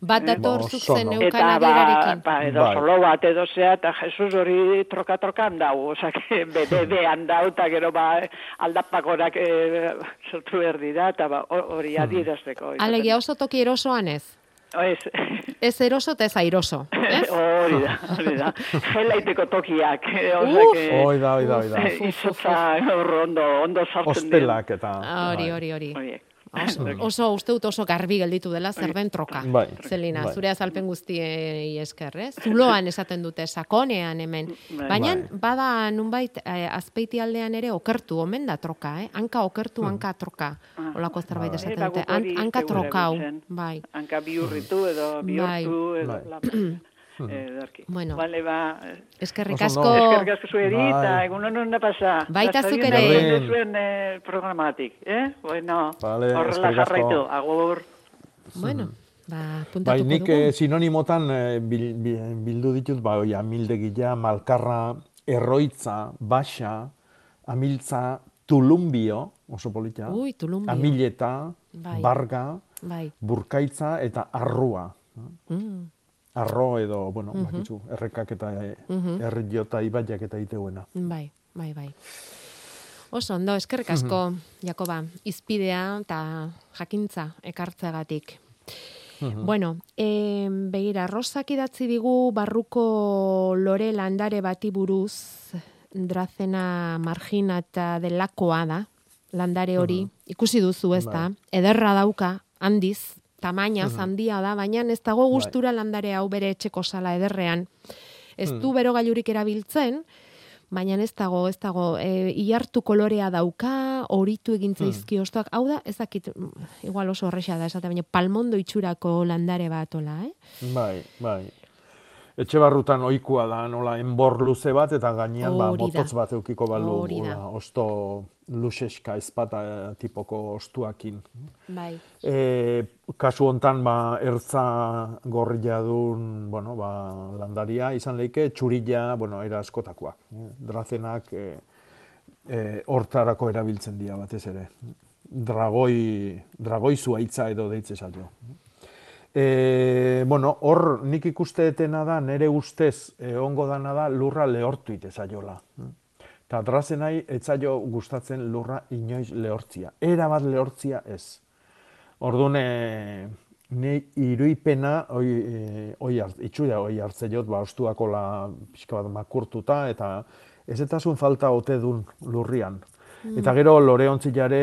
Bat dator Ba, zuk zen eukan Eta ba, ba, edo Bai. solo bat edo zea, eta Jesus hori troka-trokan dau, oza, be, be, bean dau, eta gero ba, aldapakorak e, sortu behar dira, eta ba, ho- hori adierazteko. Alegia oso toki erosoan ez. Ez, Ez eroso eta ez airoso. Ez? hori da, hori da. Gelaiteko tokiak. eh, Hoi da, hoi da, hoi da. Eh, Izotza ondo, ondo sartzen dira. Ostelak eta... Hori, bai. hori, hori. Horiek. Oso, oso, uste dut oso garbi gelditu dela zer den troka. Bai. Zelina, Bai. zure azalpen guztiei esker, ez? Zuloan esaten dute, sakonean hemen. Bai. Baina, Bai. bada nunbait, eh, azpeiti aldean ere okertu, omen da troka, eh? Hanka okertu, Hmm. hanka troka. Olako zerbait Bai. esaten dute. hanka trokau. Bai. Hanka bihurritu edo bihurtu edo Bai. eh, darki. Bueno. Vale, ba, eh, Eskerrik asko. eskerrik asko zueri, Bai. eta egun honen da pasa. Baita zuk ere. zuen eh, programatik, eh? Bueno, Vale, horrela jarraitu, agur. Bueno, ba, Bai, puntatuko nik dugu. eh, sinonimotan eh, bil, bil- bildu ditut, ba, oi, amildegila, malkarra, erroitza, baixa, amiltza, tulumbio, oso polita, Ui, tulumbio. amileta, Bai. barga, Bai. burkaitza eta arrua. Mm. Arro edo, bueno, Mhm. bakitzu, errekak eta eh, Mhm. erriota ibaiak eta iteuena. Bai, bai, bai. Oso ondo, eskerrik asko, Jakoba, izpidea eta jakintza ekartzeagatik. Bueno, eh, begira, Rosak idatzi digu barruko lore landare bati buruz, drazena margina eta delakoa da, landare hori, ikusi duzu ez da, ederra dauka, handiz, tamainaz Mhm. handia da, baina ez dago gustura landare hau bere etxeko sala ederrean. Ez du bero gailurik erabiltzen, baina ez dago, ez dago, e, iartu kolorea dauka, horitu egin zaizki ostoak, hau da, ez dakit, igual oso horrexea da, esate, baina palmondo itxurako landare bat, ola, eh? Bai, bai. Etxe barrutan ohikoa da, nola, enbor luze bat, eta gainean ba, mototz bat eukiko balu, Hori da. hola, osto luxeska ezpata tipoko ostuakin. Bai. E, kasu hontan ba, ertza gorria dun, bueno, ba, landaria izan leike, txurilla, bueno, era askotakoa. Eh, Drazenak e, e, hortarako erabiltzen dira batez ere. Dragoi, dragoi zuaitza edo deitze zaio. E, bueno, hor nik ikusteetena da, nere ustez e, ongo dana da lurra lehortu ite zaiola. Eta drazenai etzaio gustatzen lurra inoiz lehortzia. Era bat lehortzia ez. Orduan, e, ni iruipena, oi, e, oi hart, itxura oi hartze jot, ba, ostuako la pixka bat makurtuta, eta ez etasun falta ote dun lurrian. Mm. Eta gero lore ontzilare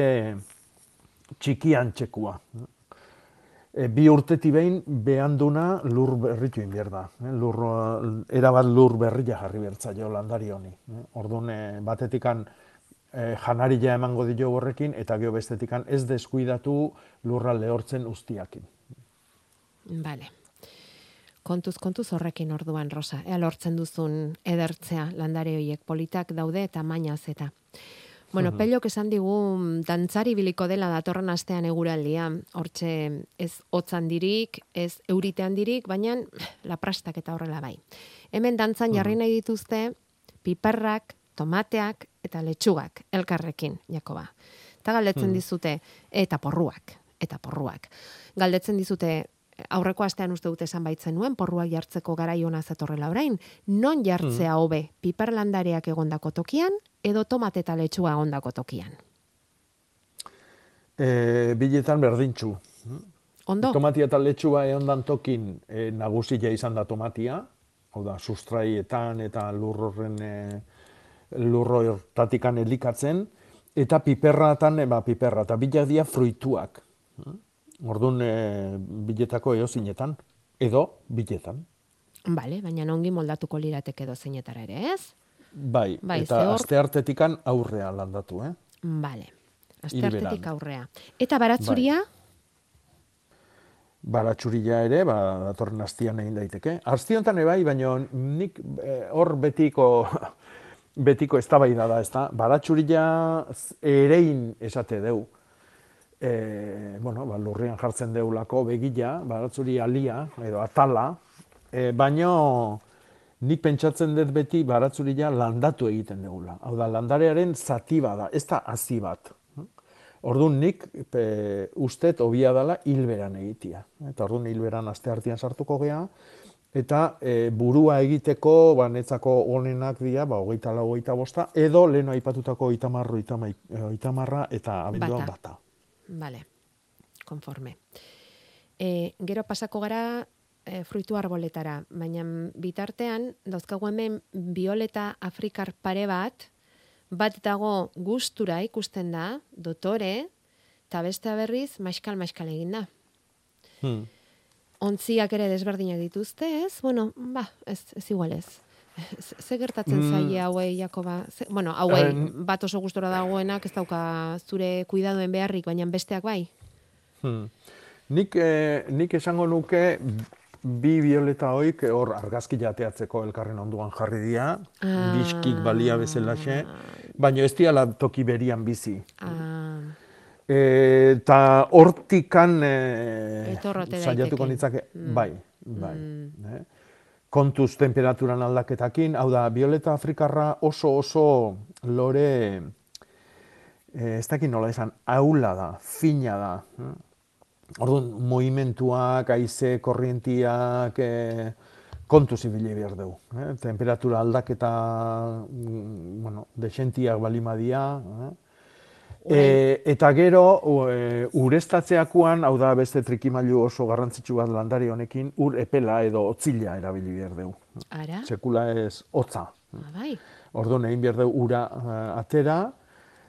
txikian txekua. E, bi urteti behin behanduna lur berritu inbier da. Eh? Lur, eh, erabat lur berria jarri bertzaio landari honi. Eh? Orduan, eh, batetikan eh, janaria emango dio horrekin, eta gero bestetikan ez deskuidatu lurra lehortzen ustiakin. Bale. Kontuz, kontuz horrekin orduan, Rosa. Ea lortzen duzun edertzea landare horiek politak daude eta mainaz eta. Bueno, Mhm. pelok esan digu dantzari biliko dela datorren astean eguraldia. Hortxe ez hotzan dirik, ez euritean dirik, baina la prastak eta horrela bai. Hemen dantzan jarri nahi dituzte piperrak, tomateak eta letxugak elkarrekin, Jakoba. Eta galdetzen Mhm. dizute, eta porruak, eta porruak. Galdetzen dizute, aurreko astean uste dute esan baitzen nuen, porruak jartzeko garai ona zetorrela orain, non jartzea hobe, piperlandareak egondako tokian, edo tomate eta letxuga egondako tokian. E, biletan berdintxu. Ondo? Tomatia eta letxua eondan tokin e, nagusia izan da tomatia, hau da, sustraietan eta lurrorren e, lurro hortatikan elikatzen, eta piperratan, e, ba, piperra, eta bilak dia fruituak. Orduan, e, biletako eozinetan, edo biletan. Bale, baina ongi moldatuko lirateke edo zeinetara ere, ez? Bai, Bai, eta ze hor- aste artetikan aurrea landatu, eh? Bale. Hilberan. Asteartetik aurrea. Eta baratzuria, baratxurila ere, ba, datorren astian egin daiteke. Asti honetan ere bai, baina nik eh, hor betiko betiko eztabaida da, ezta? Baratxurila z- erein esate deu. E, bueno, ba, lurrian jartzen deulako begila, baratzuri alia edo atala, e, baino nik pentsatzen dut beti baratzuria landatu egiten degula. Hau da, landarearen zati bada, ez da hazi bat. Orduan nik pe, ustet hobia dela hilberan egitia. Eta orduan hilberan aste artean sartuko gea, eta e, burua egiteko ba, netzako onenak dira, ba, hogeita lau, hogeita bosta, edo lehen aipatutako oitamarro, oitamarra eta abenduan Bata. bata. Bale, konforme. E, gero pasako gara e, fruitu arboletara, baina bitartean dauzkagu hemen violeta afrikar pare bat, bat dago gustura ikusten da, dotore, eta bestea berriz maiskal maiskal egin da. Hmm. Ontziak ere desberdinak dituzte, ez? Bueno, ba, ez, ez igual ez. Ze- Ze gertatzen Mm. zaie hauei, Jakoba? Ze, bueno, hauei En- bat oso gustora dagoenak ez dauka zure kuidadoen beharrik, baina besteak bai. Hmm. Nik, eh, nik esango nuke bi violeta hoik hor argazki jateatzeko elkarren onduan jarri dira, Ah. biskik balia bezalaxe, baina ez diala toki berian bizi. Ah, Eta hortikan e, Etorrote saiatuko daiteke. nitzake, Mm. bai, bai. Eh? Kontuz temperaturan aldaketakin, hau da, violeta afrikarra oso oso lore, eh, ez dakit nola esan, aula da, fina da. eh? Orduan, movimentuak, haize, korrientiak, e, kontuz ibili behar dugu. Eh? Temperatura aldaketa, mm, bueno, desentiak balimadia. Eh? E, eta gero, e, ureztatzeakoan, hau da beste trikimailu oso garrantzitsu bat landari honekin, ur epela edo otzila erabili behar dugu. ara? Sekula ez hotza. Ah, bai. Orduan egin behar dugu ura eh, atera,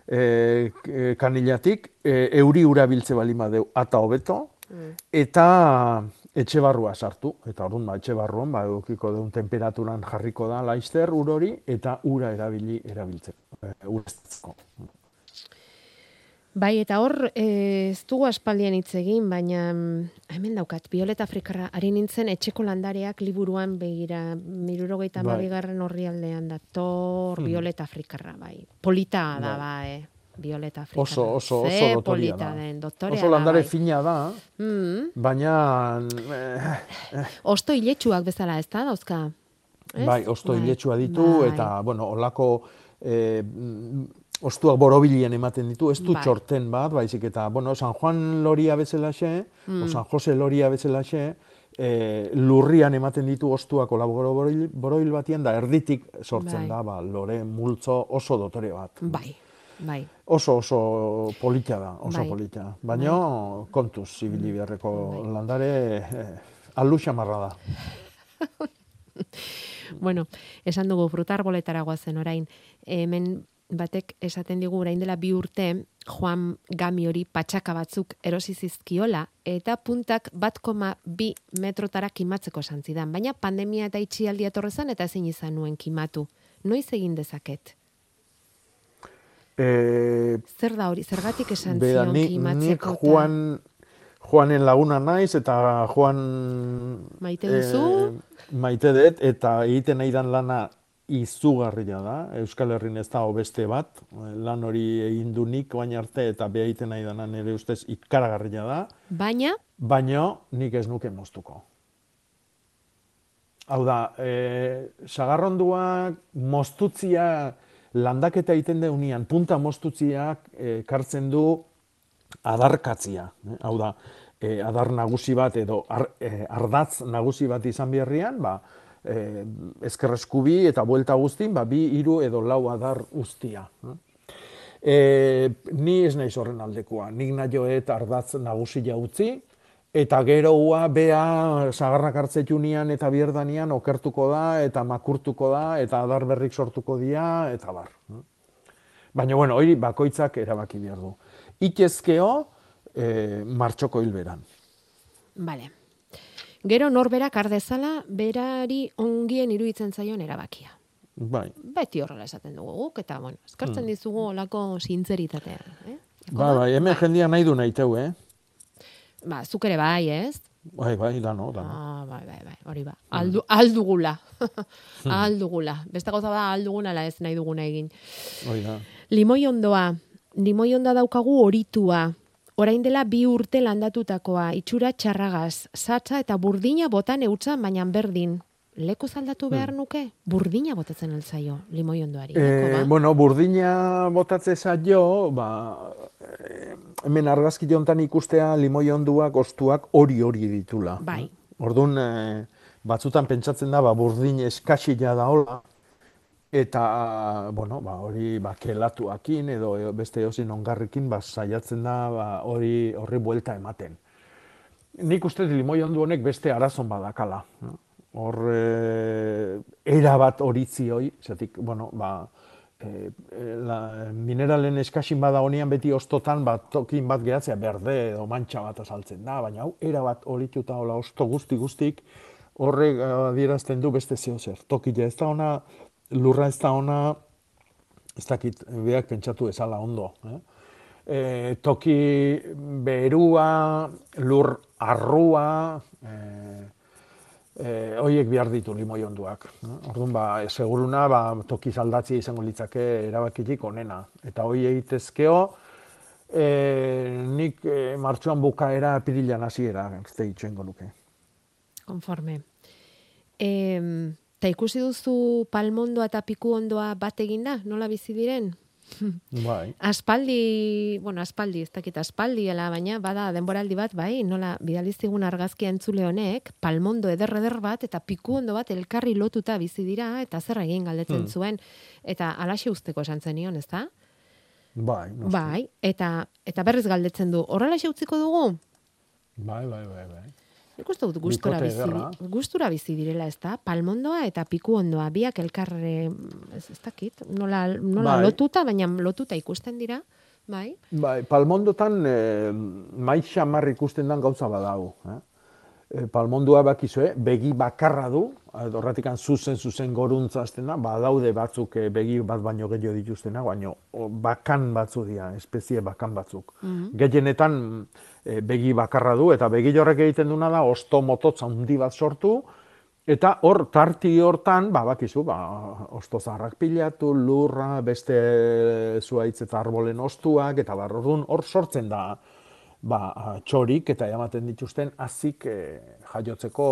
e, e, kanilatik, e, euri ura biltze bali madeu ata hobeto, eta etxe barrua sartu, eta orduan ba, etxe barruan, ba, edukiko deun temperaturan jarriko da laizter ur hori, eta ura erabili erabiltzen, e. Bai, eta hor, eh, ez dugu aspaldian hitz egin, baina mm, hemen daukat, Violeta Afrikarra, ari nintzen etxeko landareak liburuan begira, mirurogeita Bai. mabigarren horri aldean da, tor Mhm. Violeta Afrikarra, bai. Polita da, Bai. bai, Violeta Afrikarra. Oso, oso, oso Ze dotoria polita da. den, doktorea Oso da, landare bai. fina da, Mm. baina... Eh, eh, Osto iletsuak bezala, ez da, dauzka? Ez? Bai, osto Bai. ditu, Bai. eta, bueno, olako eh, ostuak borobilien ematen ditu, ez du Bai. txorten bat, baizik eta, bueno, San Juan loria bezalaxe, Mm. o San Jose loria bezalaxe, eh, lurrian ematen ditu ostuak ola boroil, boroil batian, da erditik sortzen Bai. da, ba, lore multzo oso dotore bat. Bai, bai. Oso, oso polita da, oso Bai. polita. Baina, kontuz, ibili beharreko landare, eh, alu xamarra da. Bueno, esan dugu frutarboletara goazen orain. Hemen batek esaten digu orain dela bi urte Juan Gami hori patxaka batzuk erosi zizkiola eta puntak bat koma bi metrotara kimatzeko esan zidan. Baina pandemia eta itxialdia etorrezan eta ezin izan nuen kimatu. Noiz egin dezaket? Eh, Zer da hori? Zergatik esan Bera, zion ni, nik kimatzeko? eta- Juan, Juanen laguna naiz, eta Juan... Maite duzu? maite dut, eta egiten nahi dan lana izugarria da. Euskal Herrin ez dago beste bat. Lan hori egin du nik baina arte, eta beha egiten nahi dana nire ustez ikaragarria da. Baina, Baina nik ez nuke moztuko. Hau da, e, sagarronduak moztutzia landaketa egiten deunian, punta moztutziak e, kartzen du adarkatzia. Hau da, e, adar nagusi bat edo ar, e, ardatz nagusi bat izan beharrian, ba, e, ezkerreskubi eta buelta guztin, ba, bi, hiru edo lau adar guztia. eh? E, ni ez naiz horren aldekoa, nik nahioet ardatz nagusia utzi, eta geroa bea sagarrak hartzetunian eta bierdanian okertuko da, eta makurtuko da, eta adar berrik sortuko dira, eta bar. Baina, bueno, hori bakoitzak erabaki behar du. Itezkeo, e, martxoko hilberan. Bale. Gero norberak ardezala berari ongien iruditzen zaion erabakia. Bai. Beti horrela esaten dugu guk, eta bueno, eskartzen Hmm. dizugu olako sintzeritatea. Eh? Ba, bai, hemen jendia nahi du nahi teu, eh? Ba, zuk ere bai, ez? Bai, bai, dano, dano. Ah, bai, bai, bai, hori ba. Aldu, aldugula. aldugula. Beste gauza da alduguna ala ez nahi duguna egin. Hoi da. Limoi ondoa. Limoi onda daukagu horitua. Orain dela bi urte landatutakoa, itxura txarragaz, satza eta burdina botan eutza, baina berdin. Leko zaldatu behar nuke? Burdina botatzen altzaio, limoi ondoari. Eh, ba? bueno, burdina botatze zaio, ba, eh, hemen argazki jontan ikustea limoi onduak, ostuak hori hori ditula. Bai. Orduan, eh, batzutan pentsatzen da, ba, burdin eskasila da hola, eta, bueno, ba, hori ba, kelatuakin edo beste eozin ongarrikin ba, saiatzen da ba, hori horri buelta ematen. Nik uste limoi ondu honek beste arazon badakala. no? Hor, e, era bat horitzi hoi, zatik, bueno, ba, e, la, mineralen eskasin bada honian beti ostotan bat tokin bat gehatzea berde edo mantxa bat azaltzen da, baina hau era bat horituta hola osto guzti guztik horrek adierazten du beste zeo zer. Tokila ez da ona, lurra ez da ona, ez dakit, beak pentsatu ezala ondo. Eh? E, toki berua, lur arrua, e, e, hoiek behar ditu limoi onduak. Eh? Orduan, ba, seguruna, ba, toki zaldatzi izango litzake erabakitik onena. Eta hoi egitezkeo, e, nik e, martxuan bukaera pirilan hasiera ez da nuke. Konforme. E, ta ikusi duzu palmondoa eta piku ondoa bat eginda? Nola bizi diren? Bai. Aspaldi, bueno, aspaldi, ez dakit aspaldi, ala, baina bada denboraldi bat, bai, nola bidalizigun argazkia entzule honek, palmondo eder eder bat eta piku ondo bat elkarri lotuta bizi dira eta zer egin galdetzen Hmm. zuen eta alaxe usteko esan zenion, ezta? Bai, noski. Bai, eta eta berriz galdetzen du. Horrela utziko dugu? Bai, bai, bai, bai. Nik uste dut gustura bizi, gustura bizi direla, ez da? Palmondoa eta piku ondoa, biak elkarre, ez, ez dakit, nola, nola Bai. lotuta, baina lotuta ikusten dira, bai? Bai, palmondotan e, mai xamar ikusten dan gauza badago. Eh? E, palmondua bakizue, begi bakarra du, edo horretikan zuzen zuzen goruntza hasten da, badaude batzuk begi bat baino gehiago dituztena, baino bakan batzu dira, espezie bakan batzuk. Mhm. Gehienetan e, begi bakarra du, eta begi horrek egiten duna da, osto mototza handi bat sortu, Eta hor, tarti hortan, ba, bakizu, ba, osto zaharrak pilatu, lurra, beste zuaitz eta arbolen ostuak, eta bar, orduan, hor sortzen da, ba, txorik eta ematen dituzten azik e, jaiotzeko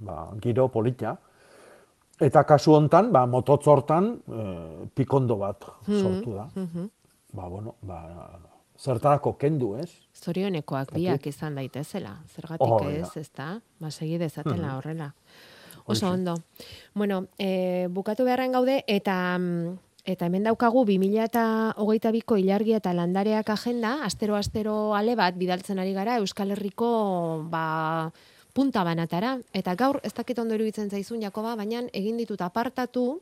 ba, giro polita. Eta kasu hontan, ba, mototz hortan, e, pikondo bat sortu da. Mhm. Ba, bueno, ba, zertarako kendu, ez? Zorionekoak biak izan daitezela, zergatik da. ez, ez da? Ba, segi dezatela Mhm. horrela. Oso ondo. Bueno, e, bukatu beharren gaude, eta mm, eta hemen daukagu 2022ko ilargia eta landareak agenda, astero-astero ale bat bidaltzen ari gara Euskal Herriko ba, punta banatara. Eta gaur, ez dakit ondo iruditzen zaizun, Jakoba, baina egin ditut apartatu,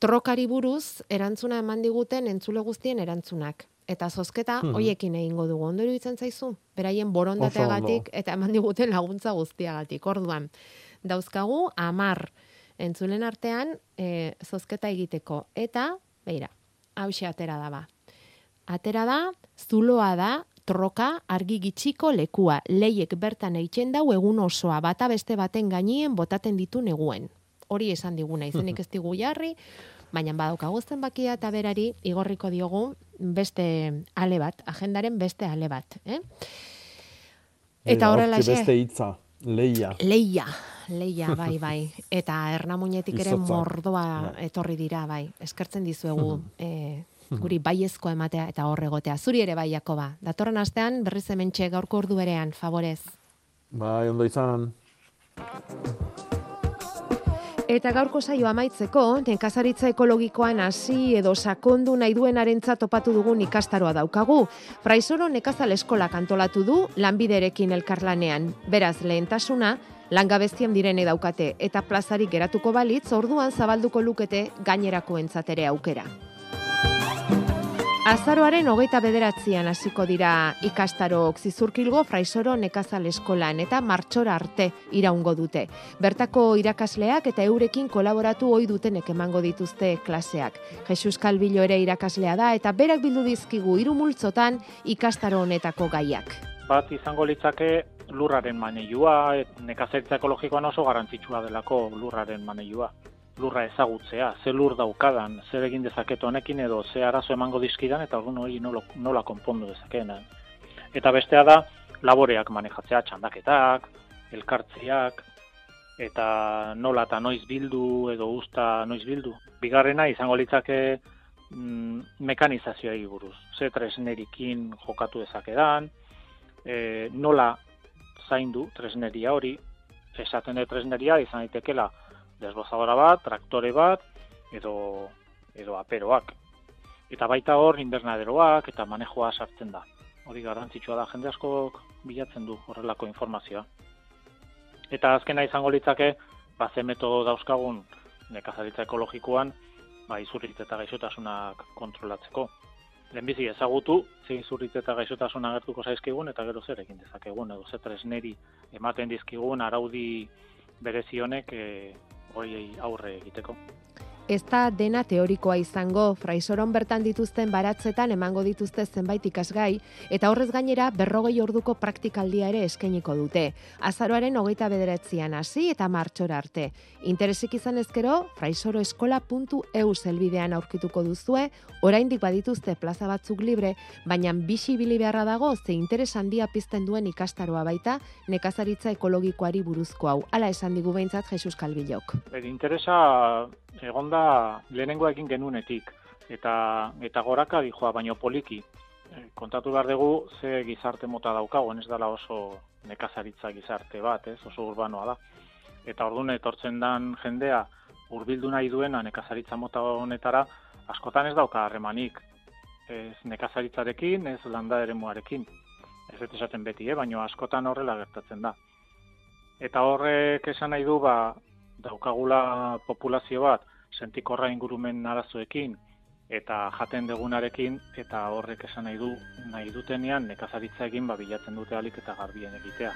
trokari buruz erantzuna eman diguten entzule guztien erantzunak. Eta zozketa Mhm. hoiekin egingo dugu. Ondo iruditzen zaizu? Beraien borondateagatik eta eman diguten laguntza guztiagatik. Orduan, dauzkagu amar entzulen artean e, zozketa egiteko. Eta, beira, hause atera da ba. Atera da, zuloa da, troka argi gitxiko lekua. Leiek bertan eitzen dau egun osoa, bata beste baten gainien botaten ditu neguen. Hori esan diguna, izenik ez digu jarri, baina badaukagu zenbakia eta berari igorriko diogu beste ale bat, agendaren beste ale bat. Eh? Eta horrela beste hitza, leia. Leia, leia, bai, bai. Eta ernamuinetik ere mordoa Bai. etorri dira, bai. Eskertzen dizuegu eh, guri baiezko ematea eta hor egotea. Zuri ere bai, Jakoba. Datorren astean berriz hementxe gaurko ordu berean, favorez. Bai, ondo izan. Eta gaurko saio amaitzeko, nekazaritza ekologikoan hasi edo sakondu nahi duenarentzat topatu dugun ikastaroa daukagu. Fraisoro nekazal eskolak antolatu du lanbiderekin elkarlanean. Beraz, lehentasuna, langabeztien direne daukate eta plazarik geratuko balitz, orduan zabalduko lukete gainerako entzatere aukera. Azaroaren hogeita bederatzean hasiko dira ikastarok zizurkilgo fraisoro nekazal eskolan eta martxora arte iraungo dute. Bertako irakasleak eta eurekin kolaboratu ohi dutenek emango dituzte klaseak. Jesus Kalbilo ere irakaslea da eta berak bildu dizkigu hiru multzotan ikastaro honetako gaiak. bat izango litzake lurraren maneiua, et nekazaritza ekologikoan oso garrantzitsua delako lurraren maneiua. Lurra ezagutzea, ze lur daukadan, zer egin dezaket honekin edo ze arazo emango dizkidan eta orduan hori nola, nola konpondu dezakeen. Eta bestea da laboreak manejatzea, txandaketak, elkartzeak, eta nola eta noiz bildu edo usta noiz bildu. Bigarrena izango litzake mm, mekanizazioa buruz. Ze tresnerikin jokatu dezakedan, e, nola zaindu tresneria hori, esaten dut tresneria izan daitekela desbozadora bat, traktore bat, edo, edo aperoak. Eta baita hor invernaderoak eta manejoa sartzen da. Hori garrantzitsua da, jende askok bilatzen du horrelako informazioa. Eta azkena izango litzake, ba, ze metodo dauzkagun nekazaritza ekologikoan, ba, izurritz eta gaixotasunak kontrolatzeko. Lehenbizi ezagutu, ze izurritz eta gaixotasuna agertuko zaizkigun, eta gero zer egin dezakegun, edo ze tresneri ematen dizkigun araudi berezi honek e, horiei aurre egiteko. Ez da dena teorikoa izango, fraisoron bertan dituzten baratzetan emango dituzte zenbait ikasgai, eta horrez gainera berrogei orduko praktikaldia ere eskainiko dute. Azaroaren hogeita bederatzean hasi eta martxora arte. Interesik izan ezkero, fraisoroeskola.eu zelbidean aurkituko duzue, oraindik badituzte plaza batzuk libre, baina bixi bili beharra dago ze interes handia pizten duen ikastaroa baita nekazaritza ekologikoari buruzko hau. Hala esan digu behintzat Jesus Kalbilok. Bere interesa egonda lehenengo egin genunetik eta eta goraka dijoa baino poliki. E, kontatu behar dugu ze gizarte mota daukagun, ez dela oso nekazaritza gizarte bat, ez, oso urbanoa da. Eta orduan etortzen dan jendea hurbildu nahi duena nekazaritza mota honetara askotan ez dauka harremanik. Ez nekazaritzarekin, ez landa eremuarekin. Ez dut esaten beti, eh? baina askotan horrela gertatzen da. Eta horrek esan nahi du, ba, daukagula populazio bat, sentikorra ingurumen arazoekin, eta jaten degunarekin, eta horrek esan nahi du, nahi dutenean, nekazaritza egin, ba, bilatzen dute alik eta garbien egitea.